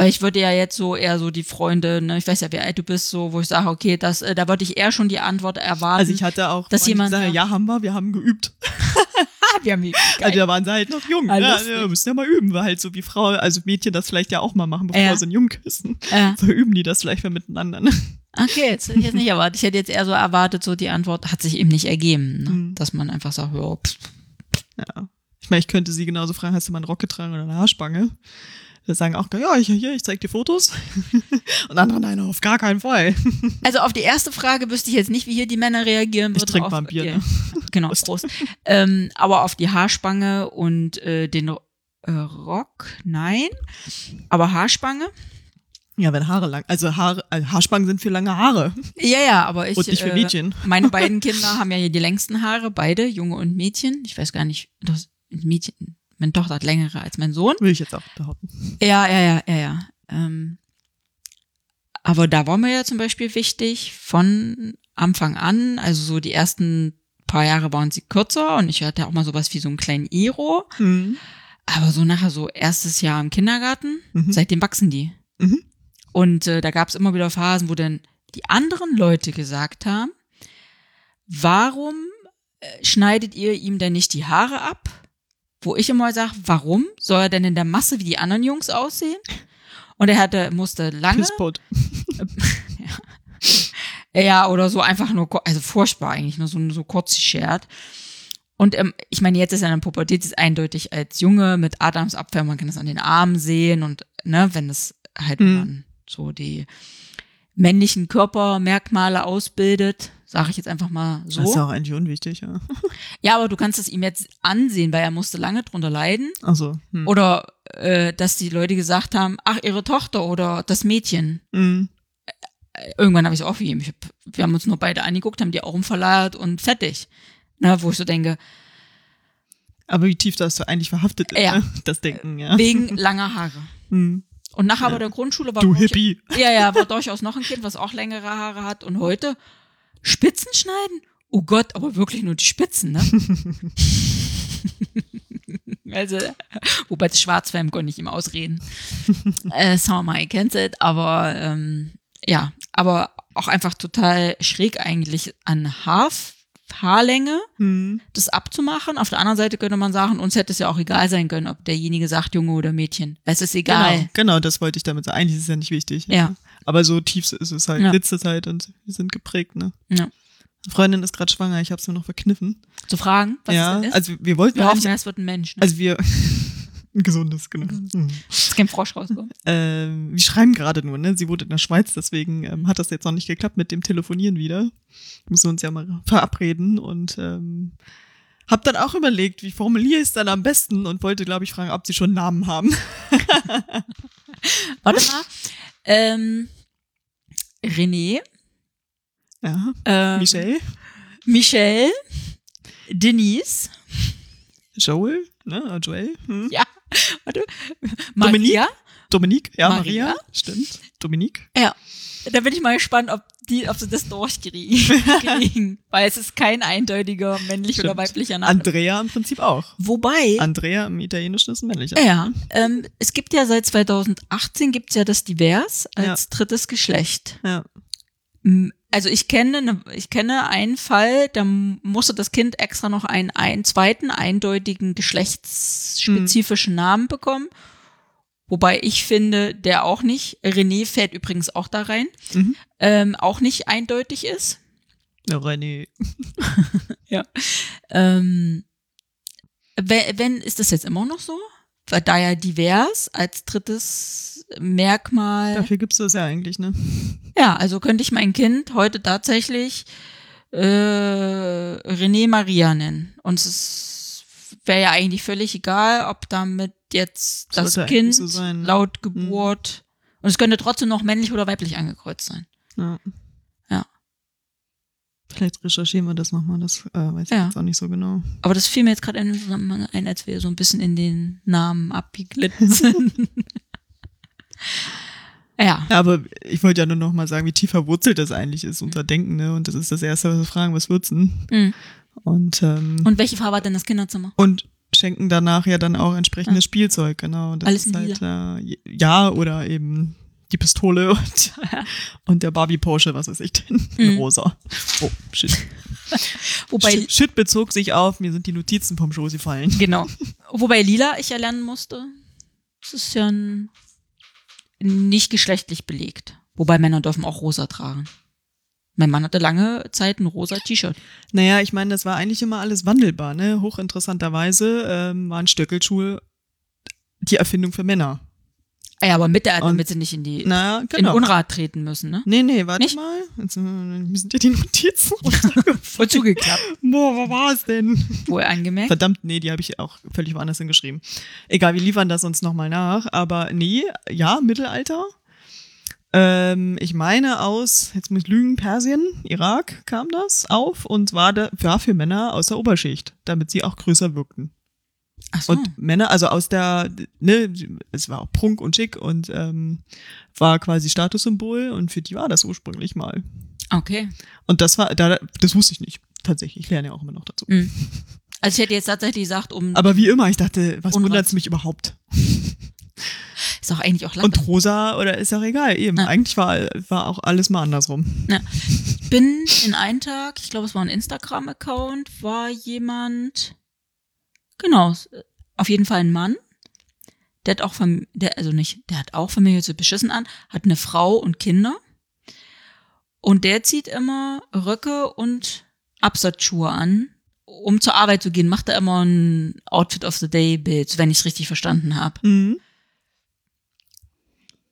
Weil ich würde ja jetzt so eher so die Freunde, ne, ich weiß ja, wie alt du bist, so, wo ich sage, okay, das, äh, da würde ich eher schon die Antwort erwarten. Also ich hatte auch, Dass jemand sagen, sagt- ja, haben wir, wir haben geübt. <laughs> wir haben die, Also da waren sie halt noch jung. Ah, ja, ja, müssen ja mal üben, weil halt so wie Frau, also Mädchen das vielleicht ja auch mal machen, bevor Ja. sie einen Jungen küssen. äh, <laughs> So üben die das vielleicht mal miteinander. ne? okay, jetzt hätte ich jetzt nicht erwartet. Ich hätte jetzt eher so erwartet, so die Antwort hat sich eben nicht ergeben, ne? Mhm. dass man einfach sagt, ja, pff, Ja. Ich meine, ich könnte sie genauso fragen, hast du mal einen Rock getragen oder eine Haarspange? Wir sagen auch, ja, ich, hier, ich zeig dir Fotos. <laughs> Und andere, nein, auf gar keinen Fall. <laughs> Also auf die erste Frage wüsste ich jetzt nicht, wie hier die Männer reagieren Ich würden. trink auf, mal ein Bier, ja, ne? <laughs> Genau, Prost. Ähm, aber auf die Haarspange und äh, den äh, Rock, nein. Aber Haarspange? Ja, wenn Haare lang, also Haare, äh, Haarspangen sind für lange Haare Ja, ja, aber ich. und nicht für äh, Mädchen. Meine beiden Kinder haben ja hier die längsten Haare, beide, Junge und Mädchen. Ich weiß gar nicht, das Mädchen, meine Tochter hat längere als mein Sohn. Will ich jetzt auch behaupten. Ja, ja, ja, ja, ja. Ähm, aber da war mir ja zum Beispiel wichtig, von Anfang an, also so die ersten paar Jahre waren sie kürzer und ich hatte auch mal sowas wie so einen kleinen Iro. Mhm. Aber so nachher so erstes Jahr im Kindergarten, Mhm. seitdem wachsen die. Mhm. Und äh, da gab es immer wieder Phasen, wo dann die anderen Leute gesagt haben, warum äh, schneidet ihr ihm denn nicht die Haare ab? Wo ich immer sage, warum soll er denn in der Masse wie die anderen Jungs aussehen? Und er hatte, musste lange, Pisspot. <laughs> ja, oder so einfach nur, also furchtbar eigentlich, nur so, so kurz geschert. Und ähm, ich meine, jetzt ist er in der Pubertät, ist eindeutig als Junge mit Adamsapfel, man kann das an den Armen sehen und, ne, wenn es halt Mhm. man so die männlichen Körpermerkmale ausbildet, sage ich jetzt einfach mal Das ist so. auch eigentlich unwichtig, ja. <laughs> Ja, aber du kannst es ihm jetzt ansehen, weil er musste lange drunter leiden. Also, hm. Oder äh, dass die Leute gesagt haben, ach, ihre Tochter oder das Mädchen. Mhm. Irgendwann habe ich es aufgegeben. Ich hab, wir haben uns nur beide angeguckt, haben die Augen verleiert und fertig. Na, wo ich so denke, Aber wie tief das so eigentlich verhaftet ist, Ja. ne? das Denken, ja. wegen <laughs> langer Haare. Hm. Und nachher bei der Grundschule war Du Hippie. Ja, ja, war durchaus noch ein Kind, was auch längere Haare hat. Und heute Spitzen schneiden? Oh Gott, aber wirklich nur die Spitzen, ne? <laughs> also, wobei das Schwarzfärben konnte ich ihm ausreden. äh, mal, ihr kennt es, aber ähm, ja, aber auch einfach total schräg eigentlich an Haar, Haarlänge Hm. das abzumachen. Auf der anderen Seite könnte man sagen, uns hätte es ja auch egal sein können, ob derjenige sagt Junge oder Mädchen. Es ist egal. Genau, genau, das wollte ich damit sagen. Eigentlich ist es ja nicht wichtig. Ja. Aber so tief ist es halt, Ja. sitzt es halt und wir sind geprägt, ne? Ja. Freundin ist gerade schwanger, ich habe es mir noch verkniffen. Zu fragen, was ja, es denn ist. also wir wollten Wir hoffen, es wird ein Mensch. Ne? also wir, Ein gesundes, genau. Mhm. Ist kein Frosch rauskommt. Ähm, wir schreiben gerade nur, ne? Sie wohnt in der Schweiz, deswegen ähm, hat das jetzt noch nicht geklappt mit dem Telefonieren wieder. Müssen wir uns ja mal verabreden und ähm, hab dann auch überlegt, wie formuliere ich es dann am besten und wollte, glaube ich, fragen, ob sie schon einen Namen haben. <laughs> Warte mal. Ähm, René. Ja. Ähm, Michelle, Michelle. Denise. Joel, ne? Joel, hm? Ja. <laughs> Warte. Dominique? Maria. Dominique, ja, Maria. Maria. stimmt. Dominique. Ja. Da bin ich mal gespannt, ob die, ob sie das durchkriegen. <laughs> Weil es ist kein eindeutiger männlich oder weiblicher Name. Andrea im Prinzip auch. Wobei, Andrea im Italienischen ist ein männlicher. ja, ähm, es gibt ja seit 2018 gibt's ja das Divers als Ja. drittes Geschlecht. Ja. Also ich kenne, ne, ich kenne einen Fall, da musste das Kind extra noch einen, einen zweiten eindeutigen geschlechtsspezifischen Namen bekommen. Wobei ich finde, der auch nicht, René fällt übrigens auch da rein, Mhm. ähm, auch nicht eindeutig ist. Ja, René. <laughs> Ähm, wenn, wenn, ist das jetzt immer noch so? Weil da ja divers als drittes Merkmal. Dafür gibt's das ja eigentlich, ne? Ja, also könnte ich mein Kind heute tatsächlich äh, René Maria nennen. Und es wäre ja eigentlich völlig egal, ob damit jetzt das Kind so sein. laut Geburt und es könnte trotzdem noch männlich oder weiblich angekreuzt sein. Ja. Ja. Vielleicht recherchieren wir das nochmal, das äh, weiß ich Ja. jetzt auch nicht so genau. Aber das fiel mir jetzt gerade in dem Zusammenhang ein, als wir so ein bisschen in den Namen abgeglitten <laughs> sind. Ja. Ja, aber ich wollte ja nur noch mal sagen, wie tief verwurzelt das eigentlich ist, unser Denken, ne? Und das ist das Erste, was wir fragen, was wird's denn? Mhm. Und, ähm, Und welche Farbe hat denn das Kinderzimmer? und schenken danach ja dann auch entsprechendes Ah. Spielzeug, genau. Und das Alles ist halt, äh, ja, oder eben die Pistole <laughs> und, und der Barbie Porsche, was weiß ich denn, in Mhm. rosa. Oh, shit. <laughs> Wobei, shit. Shit bezog sich auf, mir sind die Notizen vom Schoß gefallen. genau. <laughs> Wobei lila ich erlernen musste. Das ist ja ein, nicht geschlechtlich belegt. Wobei Männer dürfen auch rosa tragen. Mein Mann hatte lange Zeit ein rosa T-Shirt. Naja, ich meine, das war eigentlich immer alles wandelbar, ne? Hochinteressanterweise ähm, waren Stöckelschuhe die Erfindung für Männer. Ah Ja, aber mit der, damit sie nicht in die Na, in genau. Unrat treten müssen, ne? Nee, nee, warte Nicht? mal. Jetzt, äh, sind ja die Notizen. <laughs> Voll zugeklappt. Boah, was war es denn? Wohl angemerkt. Verdammt, nee, die habe ich auch völlig woanders hingeschrieben. Egal, wir liefern das uns nochmal nach. Aber nee, ja, Mittelalter. Ähm, ich meine aus, jetzt muss ich lügen, Persien, Irak kam das auf und war, da, war für Männer aus der Oberschicht, damit sie auch größer wirkten. So. Und Männer, also aus der, ne, es war auch Prunk und Schick und ähm, war quasi Statussymbol und für die war das ursprünglich mal. Okay. Und das war, da, das wusste ich nicht. Tatsächlich, ich lerne ja auch immer noch dazu. Mhm. Also ich hätte jetzt tatsächlich gesagt, um Aber wie immer, ich dachte, was Unrat. wundert's mich überhaupt? <laughs> ist doch eigentlich auch lang. Und rosa oder ist auch egal, eben. Ja. Eigentlich war, war auch alles mal andersrum. Ich bin in einen Tag, ich glaube, es war ein Instagram-Account, war jemand, genau, auf jeden Fall ein Mann, der hat auch Familie, der, also nicht, der hat auch Familie zu beschissen an, hat eine Frau und Kinder. Und der zieht immer Röcke und Absatzschuhe an, um zur Arbeit zu gehen, macht er immer ein Outfit of the Day Bild, wenn ich es richtig verstanden habe. Mhm.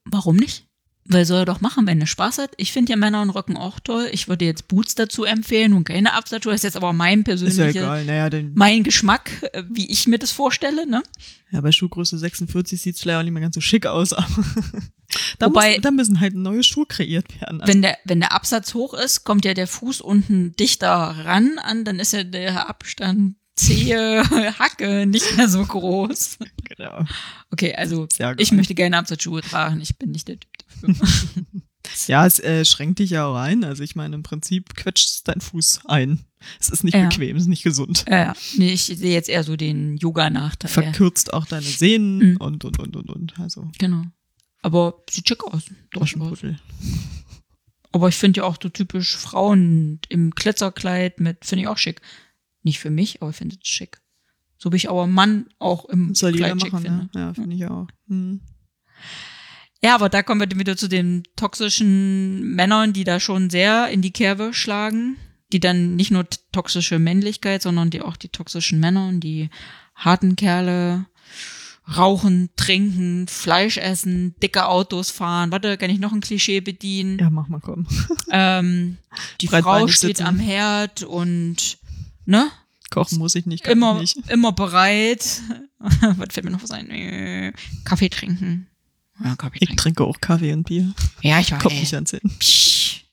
Warum nicht? Weil soll er doch machen, wenn er Spaß hat. Ich finde ja Männer und Röcken auch toll. Ich würde jetzt Boots dazu empfehlen und keine Absatzschuhe. Das ist jetzt aber mein ja persönlicher, egal. Naja, mein Geschmack, äh, wie ich mir das vorstelle. Ne? ja, bei Schuhgröße 46 sieht's vielleicht auch nicht mehr ganz so schick aus, <laughs> aber da, Wobei- muss, da müssen halt neue Schuhe kreiert werden. Also, Wenn der, wenn der Absatz hoch ist, kommt ja der Fuß unten dichter ran an, dann ist ja der Abstand Zehe, <laughs> Hacke nicht mehr so groß. genau. Okay, also ich möchte gerne Absatzschuhe tragen. Ich bin nicht der Typ. <laughs> Ja, es äh, schränkt dich ja auch ein. Also ich meine, im Prinzip quetscht dein Fuß ein. Es ist nicht Ja. bequem, es ist nicht gesund. ja, ja. nee, ich sehe jetzt eher so den Yoga-Nachteil. Verkürzt auch deine Sehnen Mhm. und, und, und, und, und. Also, Genau. Aber sieht schick aus. Durchaus. Taschenputtel. Aber ich finde ja auch so typisch Frauen im Glitzerkleid mit, finde ich auch schick. Nicht für mich, aber ich finde es schick. So wie ich aber Mann auch im Soll jeder Kleid schick machen, finde. ne? Ja, finde ich auch. Hm. Ja, aber da kommen wir wieder zu den toxischen Männern, die da schon sehr in die Kerbe schlagen. Die dann nicht nur toxische Männlichkeit, sondern die auch die toxischen Männer und die harten Kerle. rauchen, trinken, Fleisch essen, dicke Autos fahren. Warte, kann ich noch ein Klischee bedienen? Ja, mach mal komm. <laughs> Ähm, die Frau steht sitzen. am Herd und ne? Kochen muss ich nicht, Immer, ich nicht. immer bereit. <laughs> Was fällt mir noch was ein? Äh, Kaffee trinken. Ja, Kaffee Ich trinke auch Kaffee und Bier. Ja, ich Kommt weiß. nicht ans Hin. Psch,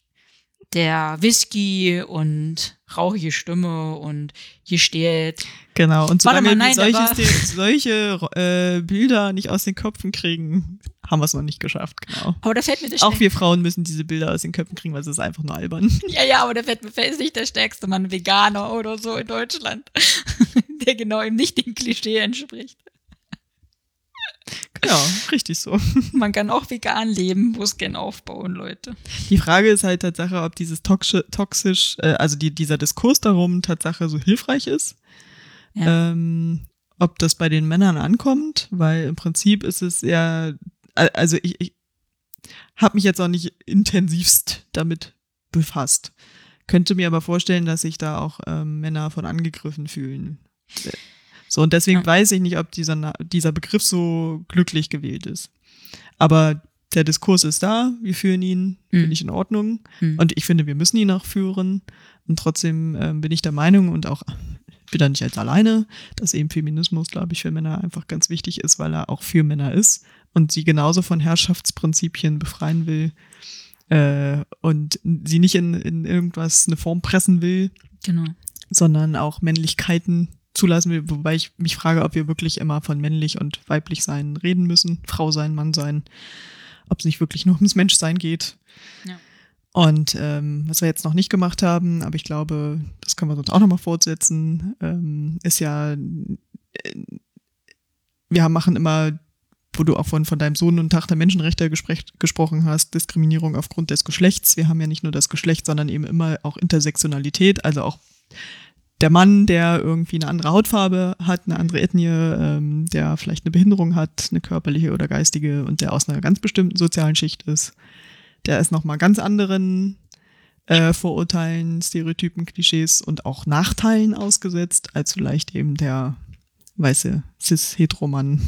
der Whisky und rauchige Stimme und hier steht. Genau. Und solange nein, wir da solches, solche äh, Bilder nicht aus den Köpfen kriegen, haben wir es noch nicht geschafft. Genau. Aber da fällt mir der Auch wir Frauen müssen diese Bilder aus den Köpfen kriegen, weil es ist einfach nur albern. <laughs> Ja, ja, aber da fällt mir fällt nicht der stärkste Mann Veganer oder so in Deutschland, <laughs> der genau eben nicht dem Klischee entspricht. Ja, <laughs> richtig so. Man kann auch vegan leben, Muskeln aufbauen, Leute. Die Frage ist halt Tatsache, ob dieses toxisch, toxisch äh, also die, dieser Diskurs darum Tatsache so hilfreich ist. Ja. Ähm, ob das bei den Männern ankommt, weil im Prinzip ist es ja, al- also ich, ich habe mich jetzt auch nicht intensivst damit befasst. Könnte mir aber vorstellen, dass sich da auch ähm, Männer von angegriffen fühlen. So, und deswegen Ja. weiß ich nicht, ob dieser, dieser Begriff so glücklich gewählt ist. Aber der Diskurs ist da, wir führen ihn, Mhm. finde ich in Ordnung. Hm. Und ich finde, wir müssen ihn auch führen. Und trotzdem ähm, bin ich der Meinung und auch <laughs> bin da nicht als alleine, dass eben Feminismus, glaube ich, für Männer einfach ganz wichtig ist, weil er auch für Männer ist und sie genauso von Herrschaftsprinzipien befreien will äh, und sie nicht in, in irgendwas eine Form pressen will, Genau. sondern auch Männlichkeiten zulassen will, wobei ich mich frage, ob wir wirklich immer von männlich und weiblich sein reden müssen, Frau sein, Mann sein, ob es nicht wirklich nur ums Menschsein geht. Ja. Und ähm, was wir jetzt noch nicht gemacht haben, aber ich glaube, das können wir sonst auch nochmal fortsetzen, ähm, ist ja, äh, wir machen immer, wo du auch von, von deinem Sohn und Tag der Menschenrechte gesprech, gesprochen hast, Diskriminierung aufgrund des Geschlechts. Wir haben ja nicht nur das Geschlecht, sondern eben immer auch Intersektionalität, also auch der Mann, der irgendwie eine andere Hautfarbe hat, eine andere Ethnie, ähm, der vielleicht eine Behinderung hat, eine körperliche oder geistige und der aus einer ganz bestimmten sozialen Schicht ist, der ist nochmal ganz anderen äh, Vorurteilen, Stereotypen, Klischees und auch Nachteilen ausgesetzt, als vielleicht eben der weiße cis-hetero-Mann,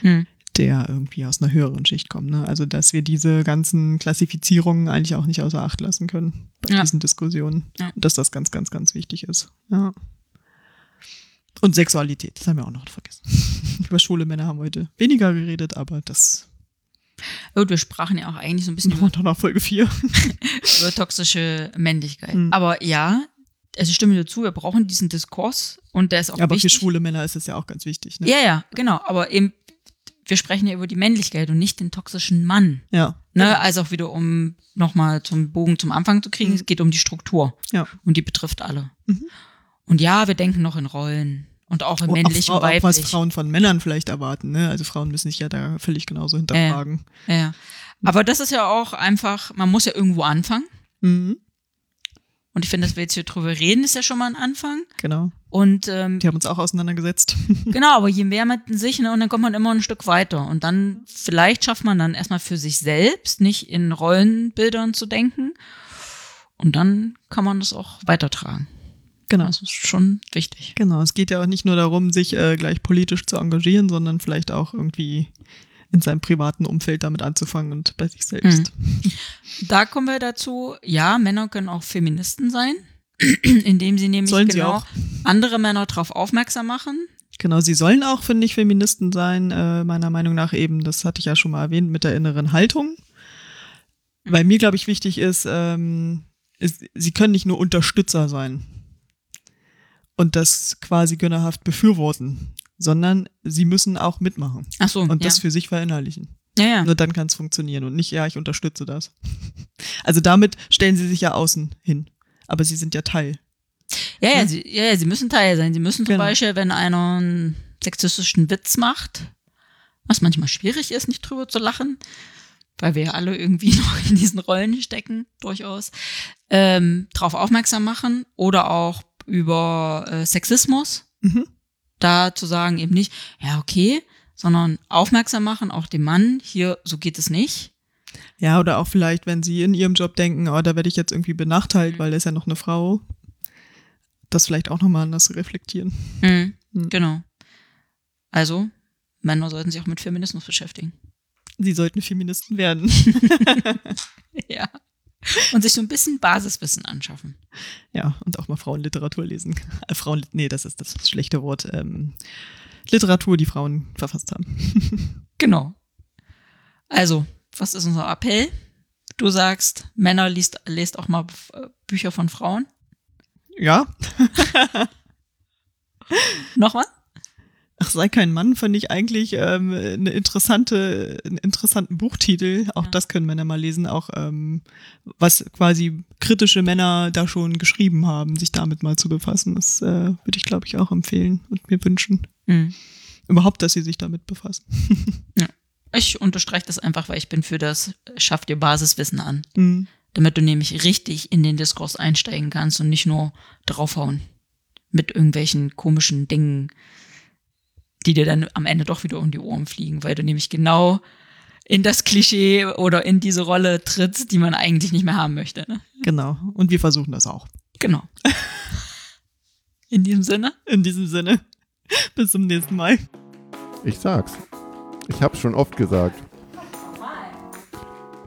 Hm. Der irgendwie aus einer höheren Schicht kommt. Ne? Also, dass wir diese ganzen Klassifizierungen eigentlich auch nicht außer Acht lassen können bei Ja. diesen Diskussionen. Ja. Und dass das ganz, ganz, ganz wichtig ist. Ja. Und Sexualität, das haben wir auch noch vergessen. <laughs> Über schwule Männer haben wir heute weniger geredet, aber das Und wir sprachen ja auch eigentlich so ein bisschen über, doch nach Folge 4. <laughs> über toxische Männlichkeit. Hm. Aber ja, also ich stimme dir zu, wir brauchen diesen Diskurs und der ist auch Aber für wichtig. schwule Männer ist es ja auch ganz wichtig. Ne? Ja, ja, genau. Aber eben, wir sprechen ja über die Männlichkeit und nicht den toxischen Mann. ja. Ne? Also auch wieder, um nochmal zum Bogen zum Anfang zu kriegen, Mhm. es geht um die Struktur. Ja. Und die betrifft alle. Mhm. Und ja, wir denken noch in Rollen. Und auch in Auch- männlich auch, und auch was weiblich. Frauen von Männern vielleicht erwarten. Ne? Also Frauen müssen sich ja da völlig genauso hinterfragen. Ja, ja. Aber das ist ja auch einfach, man muss ja irgendwo anfangen. Mhm. Und ich finde, dass wir jetzt hier drüber reden, ist ja schon mal ein Anfang. Genau. Und ähm, Die haben uns auch auseinandergesetzt. <laughs> genau, aber je mehr mit sich, ne, und dann kommt man immer ein Stück weiter. Und dann, vielleicht schafft man dann erstmal für sich selbst, nicht in Rollenbildern zu denken. Und dann kann man das auch weitertragen. genau. Das ist schon wichtig. Genau. Es geht ja auch nicht nur darum, sich äh, gleich politisch zu engagieren, sondern vielleicht auch irgendwie in seinem privaten Umfeld damit anzufangen und bei sich selbst. Da kommen wir dazu, ja, Männer können auch Feministen sein, <clears throat> indem sie nämlich Sollen sie genau auch. andere Männer darauf aufmerksam machen. Genau, sie sollen auch, finde ich, Feministen sein, äh, meiner Meinung nach eben, das hatte ich ja schon mal erwähnt, mit der inneren Haltung. Weil mir, glaube ich, wichtig ist, ähm, ist, sie können nicht nur Unterstützer sein und das quasi gönnerhaft befürworten, sondern sie müssen auch mitmachen Ach so, und ja. das für sich verinnerlichen. ja, ja. Nur dann kann es funktionieren und nicht, ja, ich unterstütze das. <laughs> Also damit stellen sie sich ja außen hin. Aber sie sind ja Teil. Ja, ja, Ne? sie, ja, ja, sie müssen Teil sein. Sie müssen zum Genau. Beispiel, wenn einer einen sexistischen Witz macht, was manchmal schwierig ist, nicht drüber zu lachen, weil wir ja alle irgendwie <laughs> noch in diesen Rollen stecken, durchaus, ähm, darauf aufmerksam machen oder auch über äh, Sexismus, Mhm. Da zu sagen eben nicht, ja, okay, sondern aufmerksam machen, auch dem Mann, hier, so geht es nicht. Ja, oder auch vielleicht, wenn sie in ihrem Job denken, oh, da werde ich jetzt irgendwie benachteiligt, Mhm. weil da ist ja noch eine Frau, das vielleicht auch nochmal anders reflektieren. Mhm. Mhm. Genau. Also, Männer sollten sich auch mit Feminismus beschäftigen. Sie sollten Feministen werden. <laughs> <laughs> ja. Und sich so ein bisschen Basiswissen anschaffen. Ja, und auch mal Frauenliteratur lesen. Äh, Frauen, nee, das ist das schlechte Wort. Ähm, Literatur, die Frauen verfasst haben. <laughs> Genau. Also, was ist unser Appell? Du sagst, Männer liest, lest auch mal äh, Bücher von Frauen. ja. <laughs> Noch was? Ach, sei kein Mann, fand ich eigentlich ähm, eine interessante, einen interessanten Buchtitel. Auch Ja. das können Männer mal lesen, auch ähm, was quasi kritische Männer da schon geschrieben haben, sich damit mal zu befassen. Das äh, würde ich, glaube ich, auch empfehlen und mir wünschen. Mhm. Überhaupt, dass sie sich damit befassen. <laughs> Ich unterstreiche das einfach, weil ich bin für das Schaff dir Basiswissen an. Mhm. Damit du nämlich richtig in den Diskurs einsteigen kannst und nicht nur draufhauen. Mit irgendwelchen komischen Dingen, die dir dann am Ende doch wieder um die Ohren fliegen, weil du nämlich genau in das Klischee oder in diese Rolle trittst, die man eigentlich nicht mehr haben möchte. Ne? Genau. Und wir versuchen das auch. Genau. <laughs> In diesem Sinne, In diesem Sinne. <laughs> Bis zum nächsten Mal. Ich sag's. Ich hab's schon oft gesagt.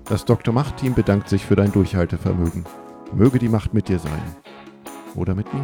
Das Dr. Macht-Team bedankt sich für dein Durchhaltevermögen. Möge die Macht mit dir sein. Oder mit mir.